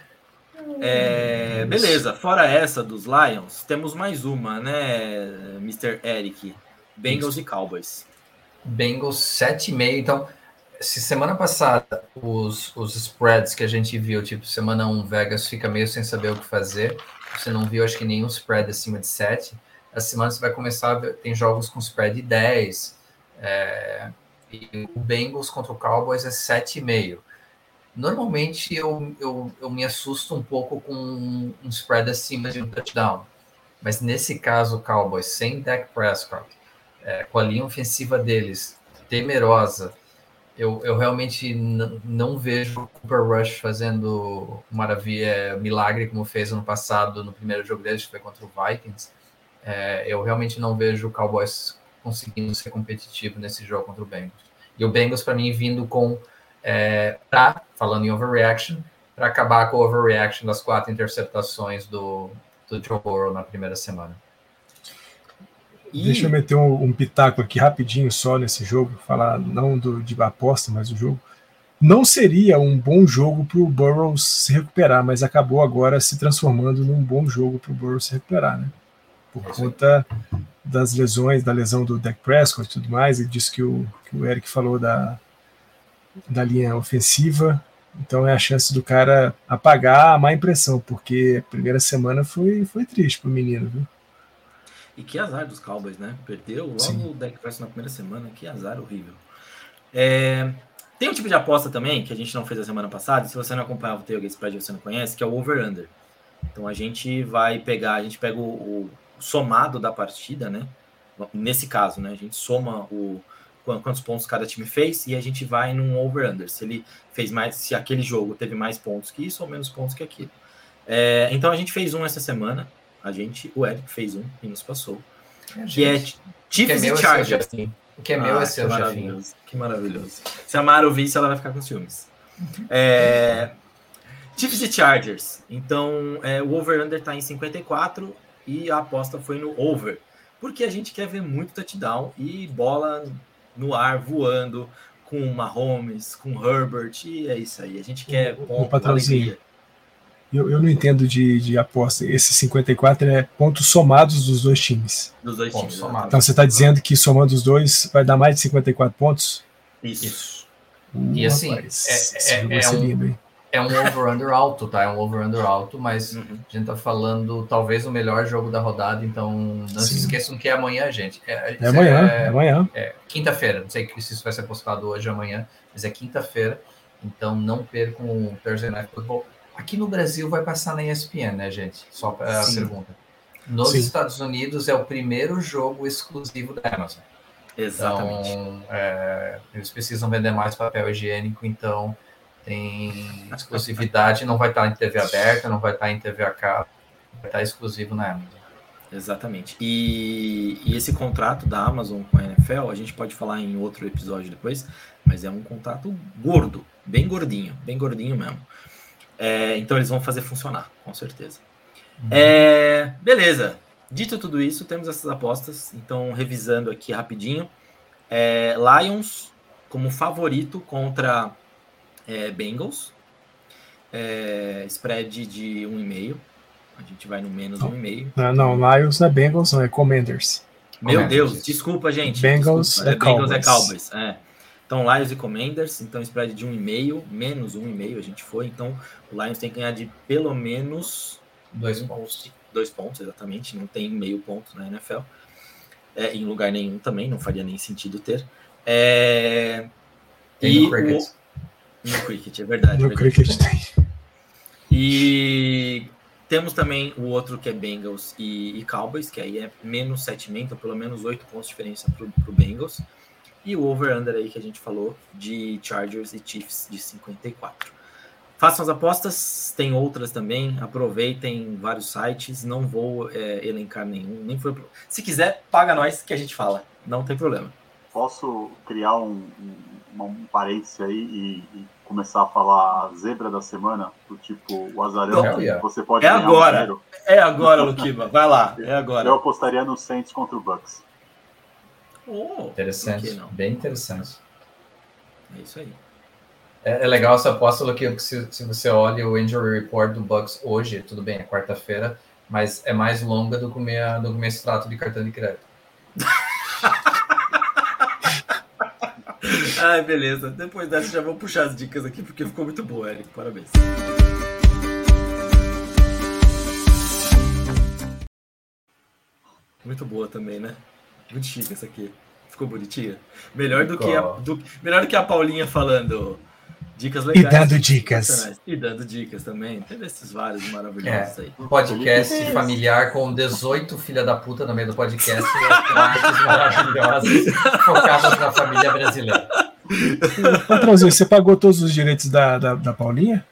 É, beleza, fora essa dos Lions, temos mais uma, né, Mr. Eric? Bengals isso. e Cowboys. Bengals 7,5. Então, se semana passada os, os spreads que a gente viu, tipo, semana 1, Vegas fica meio sem saber o que fazer. Você não viu, acho que nenhum spread acima de 7. Essa semana você vai começar a ver, tem jogos com spread de 10. É, e o Bengals contra o Cowboys é 7,5. Normalmente eu, eu, eu me assusto um pouco com um spread acima de um touchdown. Mas nesse caso, o Cowboys sem Dak Prescott, é, com a linha ofensiva deles temerosa, eu, eu realmente não vejo o Cooper Rush fazendo maravilha, milagre como fez ano passado no primeiro jogo deles, que foi contra o Vikings. É, eu realmente não vejo o Cowboys conseguindo ser competitivo nesse jogo contra o Bengals. E o Bengals, para mim, vindo com. É, pra, falando em overreaction, para acabar com o overreaction das quatro interceptações do, do Joe Burrow na primeira semana. E... Deixa eu meter um, um, pitaco aqui rapidinho só nesse jogo, falar não do, de aposta, mas do jogo. Não seria um bom jogo para o Burrows se recuperar, mas acabou agora se transformando num bom jogo para o Burrows se recuperar, né? Por conta das lesões, da lesão do Dak Prescott e tudo mais, e disse que o, que o Eric falou da, da linha ofensiva, então é a chance do cara apagar a má impressão, porque a primeira semana foi, foi triste para o menino, viu? E que azar dos Cowboys, né? Perdeu logo Sim. o Dak Prescott na primeira semana. Que azar horrível. É... Tem um tipo de aposta também, que a gente não fez a semana passada. Se você não acompanhava o Tailgate Spread você não conhece, que é o over-under. Então a gente vai pegar, a gente pega o, o, somado da partida, né? Nesse caso, né? A gente soma o quantos pontos cada time fez e a gente vai num over-under. Se ele fez mais, se aquele jogo teve mais pontos que isso ou menos pontos que aquilo. É, então a gente fez um essa semana. A gente, o Eric fez um e nos passou. É, que é Chiefs e é Chargers. o que é meu ah, é seu, que maravilhoso, que maravilhoso. Se a Mara ouvir isso, ela vai ficar com ciúmes. É, Chiefs e Chargers. Então, é, o over-under está em 54 e a aposta foi no over. Porque a gente quer ver muito touchdown e bola no ar voando com Mahomes, com Herbert, e é isso aí. A gente quer o, ponto, o patrãozinho. Eu, eu não entendo de, de aposta. Esse 54 é pontos somados dos dois times. Dos dois times. Somados. Então você está dizendo que somando os dois vai dar mais de 54 pontos? Isso. Isso. Uh, e assim, rapaz, é, é, é, um, lindo, é um over-under alto, tá? É um over-under alto, mas uhum. a gente tá falando talvez o melhor jogo da rodada, então não Sim. se esqueçam que é amanhã, gente. É, é amanhã, é, é amanhã. É quinta-feira, não sei se isso vai ser postado hoje ou amanhã, mas é quinta-feira, então não percam o Thursday Night Football. Aqui no Brasil vai passar na ESPN, né, gente? Só a pergunta. Nos Sim. Estados Unidos é o primeiro jogo exclusivo da Amazon. Exatamente. Então, é, eles precisam vender mais papel higiênico, então tem exclusividade, não vai estar em TV aberta, não vai estar em TV a cabo, vai estar exclusivo na Amazon. Exatamente. E, e, esse contrato da Amazon com a NFL, a gente pode falar em outro episódio depois, mas é um contrato gordo, bem gordinho, bem gordinho mesmo. É, então eles vão fazer funcionar, com certeza. Uhum. É, beleza. Dito tudo isso, temos essas apostas. Então, revisando aqui rapidinho. É, Lions como favorito contra é, Bengals. É, spread de 1,5. A gente vai no menos 1,5. Não, não, Lions não é Bengals, não, é Commanders. Meu Commanders. Deus, desculpa, gente. Bengals, desculpa. É, Bengals é Cowboys. É. Então, Lions e Commanders, então spread de 1,5, menos 1,5 a gente foi. Então, o Lions tem que ganhar de pelo menos dois pontos. Dois pontos, exatamente. Não tem meio ponto na NFL. É, em lugar nenhum também, não faria nem sentido ter. É... Tem e no cricket. O... No cricket, é verdade. No verdade. cricket tem. E temos também o outro que é Bengals e, e Cowboys, que aí é menos 7,5, então pelo menos 8 pontos de diferença para o Bengals. E o over-under aí que a gente falou de Chargers e Chiefs de 54. Façam as apostas, tem outras também. Aproveitem vários sites. Não vou é, elencar nenhum. Nem foi. Se quiser, paga nós que a gente fala. Não tem problema. Posso criar um, um, um parênteses aí e, e, começar a falar a zebra da semana? Do tipo, o azarão então, que você pode É agora. Um é agora, Luquiba. Vai lá. É agora. Eu apostaria no Saints contra o Bucks. Oh, interessante, bem interessante. É isso aí. É, é legal essa aposta, que se, se você olha o injury report do Bucks hoje, tudo bem, é quarta-feira, mas é mais longa do que o meu, do que o meu extrato de cartão de crédito. (laughs) Ai, beleza. Depois dessa já vou puxar as dicas aqui, porque ficou muito boa, Eric. Parabéns. Muito boa também, né? Muito chique essa aqui. Ficou bonitinha? Melhor do, que a, do, melhor do que a Paulinha falando dicas legais. E dando dicas. E dando dicas também. Teve esses vários maravilhosos é, aí. Podcast familiar com 18 filha da puta no meio do podcast (laughs) e artes maravilhosas focadas na família brasileira. Patrãozinho, você pagou todos os direitos da, da, da, Paulinha?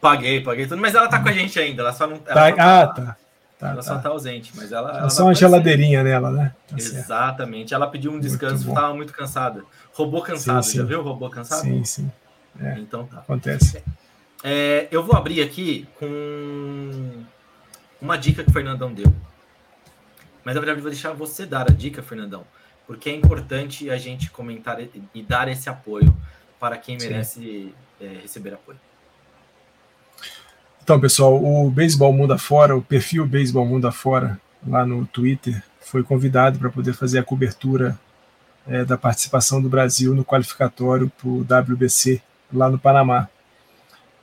Paguei, paguei tudo, mas ela tá com a gente ainda, ela só não. Ela tá, tá, ah, tá. Tá, ela tá. só tá ausente, mas ela. ela só uma geladeirinha nela, né? Tá Exatamente. Ela pediu um descanso, muito estava muito cansada. Robô cansado, sim, sim. já viu o robô cansado? Sim, sim. É, então tá. Acontece. É, eu vou abrir aqui com uma dica que o Fernandão deu. Mas na verdade eu vou deixar você dar a dica, Fernandão, porque é importante a gente comentar e dar esse apoio para quem merece é, receber apoio. Então, pessoal, o Beisebol Mundo Afora, o perfil Beisebol Mundo Afora, lá no Twitter, foi convidado para poder fazer a cobertura é, da participação do Brasil no qualificatório para o WBC lá no Panamá.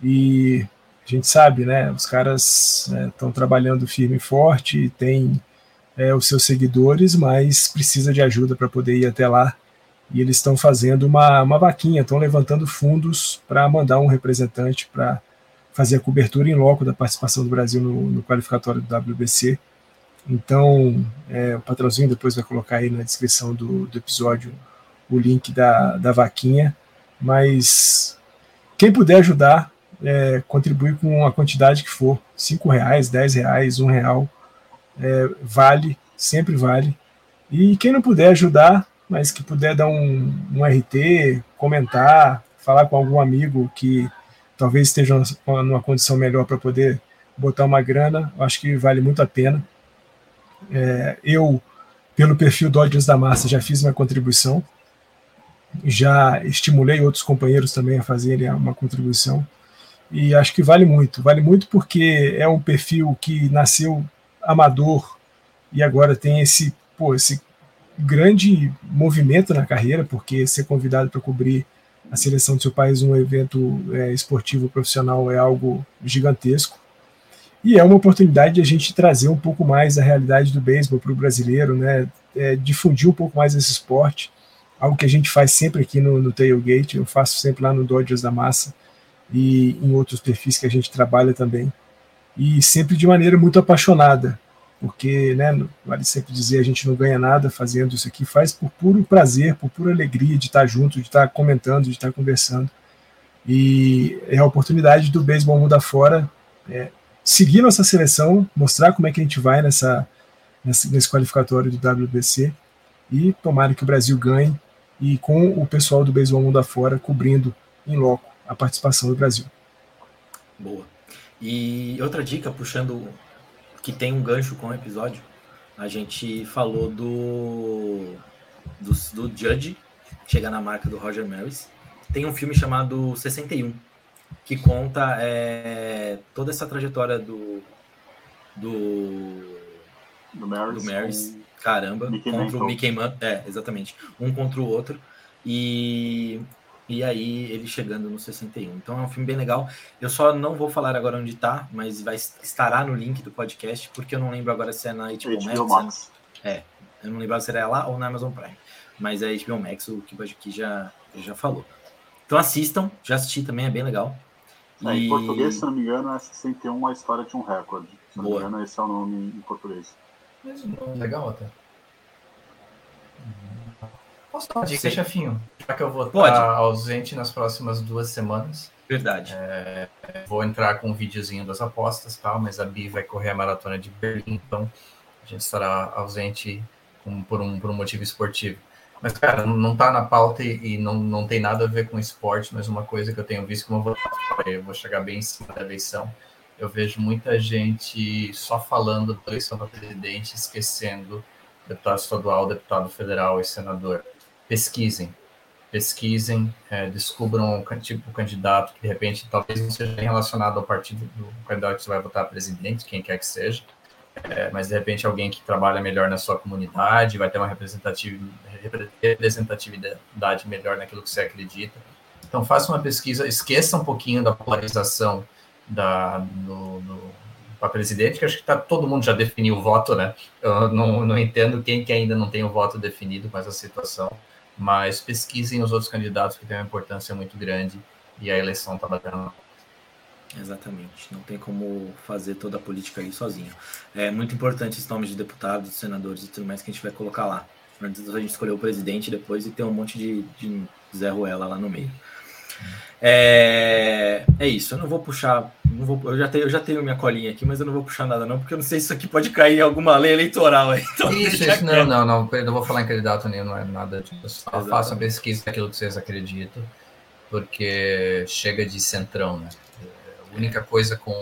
E a gente sabe, né? Os caras estão é, trabalhando firme e forte, tem é, os seus seguidores, mas precisa de ajuda para poder ir até lá. E eles estão fazendo uma, uma vaquinha, estão levantando fundos para mandar um representante para fazer a cobertura em loco da participação do Brasil no, no qualificatório do WBC. Então, é, o patrãozinho depois vai colocar aí na descrição do, do episódio o link da, da vaquinha. Mas quem puder ajudar, é, contribuir com a quantidade que for, cinco reais, dez reais, um real, é, vale, sempre vale. E quem não puder ajudar, mas que puder dar um, um RT, comentar, falar com algum amigo que talvez estejam numa condição melhor para poder botar uma grana, acho que vale muito a pena. É, eu, pelo perfil Dodgers da Massa, já fiz uma contribuição, já estimulei outros companheiros também a fazerem uma contribuição, e acho que vale muito. Vale muito porque é um perfil que nasceu amador e agora tem esse, pô, esse grande movimento na carreira, porque ser convidado para cobrir a seleção do seu país num evento é, esportivo profissional é algo gigantesco. E é uma oportunidade de a gente trazer um pouco mais a realidade do beisebol para o brasileiro, né? É, difundir um pouco mais esse esporte, algo que a gente faz sempre aqui no, no Tailgate, eu faço sempre lá no Dodgers da Massa e em outros perfis que a gente trabalha também, e sempre de maneira muito apaixonada, porque, né, vale sempre dizer, a gente não ganha nada fazendo isso aqui, faz por puro prazer, por pura alegria de estar junto, de estar comentando, de estar conversando. E é a oportunidade do beisebol mundo afora é, seguir nossa seleção, mostrar como é que a gente vai nessa, nessa, nesse qualificatório do WBC e tomara que o Brasil ganhe e com o pessoal do beisebol mundo afora cobrindo em loco a participação do Brasil. Boa. E outra dica, puxando que tem um gancho com o episódio, a gente falou do, do, do Judge chegar na marca do Roger Maris. Tem um filme chamado 61, que conta é, toda essa trajetória do do do Maris, do Maris caramba, Mickey contra o Mickey Mantle, é, exatamente, um contra o outro. E e aí ele chegando no 61. Então é um filme bem legal. Eu só não vou falar agora onde tá, mas vai estará no link do podcast, porque eu não lembro agora se é na HBO, HBO Max. Max. É, eu não lembro se era lá ou na Amazon Prime. Mas é HBO Max, o que aqui já, já falou. Então assistam, já assisti também, é bem legal. É, e... Em português, se não me engano, é 61 a história de um recorde. Se não Boa. me engano, esse é o nome em português. Legal até. Posso dar uma dica, chefinho? Já que eu vou Pode. estar ausente nas próximas duas semanas. Verdade. É, vou entrar com um videozinho das apostas, tal, mas a Bi vai correr a maratona de Berlim, então a gente estará ausente com, por, um, por um motivo esportivo. Mas, cara, não está na pauta e, e, não, não tem nada a ver com esporte, mas uma coisa que eu tenho visto, como eu vou, eu vou chegar bem em cima da eleição, eu vejo muita gente só falando da eleição para presidente, esquecendo deputado estadual, deputado federal e senador pesquisem, pesquisem, é, descubram o tipo de candidato que de repente talvez não seja relacionado ao partido do candidato que você vai votar presidente, quem quer que seja, é, mas de repente alguém que trabalha melhor na sua comunidade, vai ter uma representatividade melhor naquilo que você acredita. Então faça uma pesquisa, esqueça um pouquinho da polarização da, no, no para presidente, que acho que tá, todo mundo já definiu o voto, né? Eu não, não entendo quem que ainda não tem o voto definido com essa situação mas pesquisem os outros candidatos que têm uma importância muito grande e a eleição está batendo. Exatamente, não tem como fazer toda a política aí sozinho. É muito importante os nomes de deputados, senadores e tudo mais que a gente vai colocar lá. Antes a gente escolher o presidente depois e ter um monte de, de Zé Ruela lá no meio. É, é isso, eu não vou puxar. Não vou, eu, já tenho, eu já tenho minha colinha aqui, mas eu não vou puxar nada, não, porque eu não sei se isso aqui pode cair em alguma lei eleitoral. Então isso, isso não, não, não, eu não vou falar em candidato nenhum, não é nada disso. Façam pesquisa daquilo que vocês acreditam, porque chega de centrão, né? A única coisa com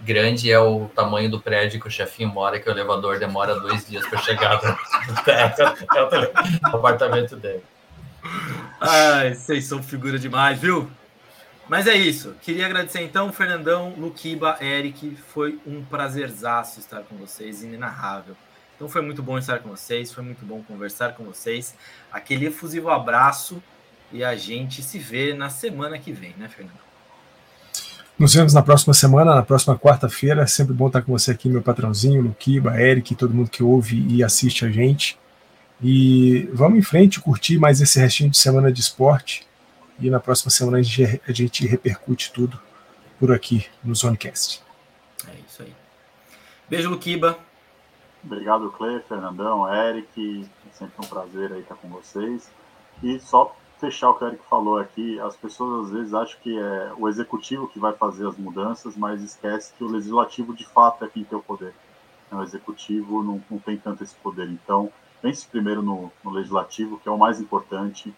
grande é o tamanho do prédio que o chefinho mora, que o elevador demora dois dias para chegar no (laughs) é o apartamento dele. Ai, vocês são figura demais, viu? Mas é isso. Queria agradecer então, Fernandão, Luquiba, Eric. Foi um prazerzaço estar com vocês, inenarrável. Então foi muito bom estar com vocês, foi muito bom conversar com vocês. Aquele efusivo abraço e a gente se vê na semana que vem, né, Fernando? Nos vemos na próxima semana, na próxima quarta-feira. Sempre bom estar com você aqui, meu patrãozinho, Luquiba, Eric, todo mundo que ouve e assiste a gente. E vamos em frente, curtir mais esse restinho de semana de esporte. E na próxima semana a gente, a gente repercute tudo por aqui no Zonecast. É isso aí. Beijo, Luquiba. Obrigado, Clê, Fernandão, Eric. É sempre um prazer aí estar com vocês. E só fechar o que o Eric falou aqui, as pessoas às vezes acham que é o executivo que vai fazer as mudanças, mas esquece que o legislativo de fato é quem tem o poder. O executivo não, não tem tanto esse poder. Então, pense primeiro no, no, legislativo, que é o mais importante,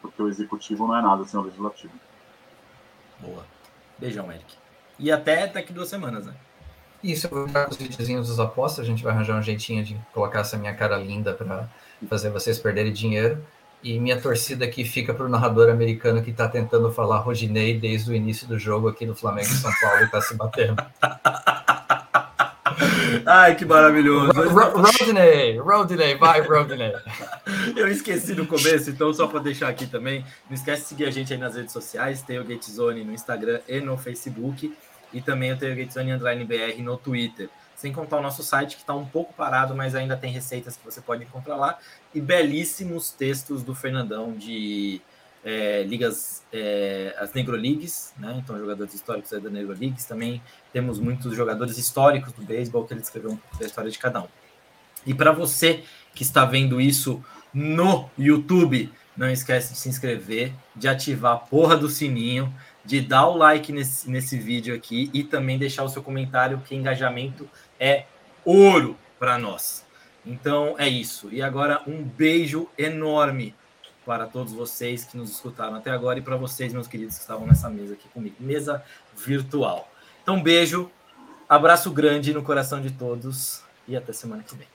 porque o executivo não é nada sem o legislativo. Boa. Beijão, Eric. E até daqui duas semanas, né? Isso, eu vou entrar com os videozinhos dos apostas, a gente vai arranjar um jeitinho de colocar essa minha cara linda para fazer vocês perderem dinheiro. E minha torcida aqui fica para o narrador americano que está tentando falar Rodinei desde o início do jogo aqui do Flamengo e São Paulo e está se batendo. (laughs) Ai, que maravilhoso. Rodney, Rodney, vai, Rodney. (laughs) Eu esqueci no começo, então só para deixar aqui também, não esquece de seguir a gente aí nas redes sociais, tem o Gatezone no Instagram e no Facebook, e também o Gatezone Underline BR no Twitter. Sem contar o nosso site, que está um pouco parado, mas ainda tem receitas que você pode encontrar lá, e belíssimos textos do Fernandão de é, ligas, é, as Negro Leagues, né? Então, jogadores históricos da Negro Leagues. Também temos muitos jogadores históricos do beisebol que ele escreveu um pouco da história de cada um. E para você que está vendo isso no YouTube, não esquece de se inscrever, de ativar a porra do sininho, de dar o like nesse, nesse vídeo aqui e também deixar o seu comentário, que engajamento é ouro para nós. Então é isso. E agora um beijo enorme para todos vocês que nos escutaram até agora e para vocês, meus queridos, que estavam nessa mesa aqui comigo, mesa virtual. Então, beijo, abraço grande no coração de todos e até semana que vem.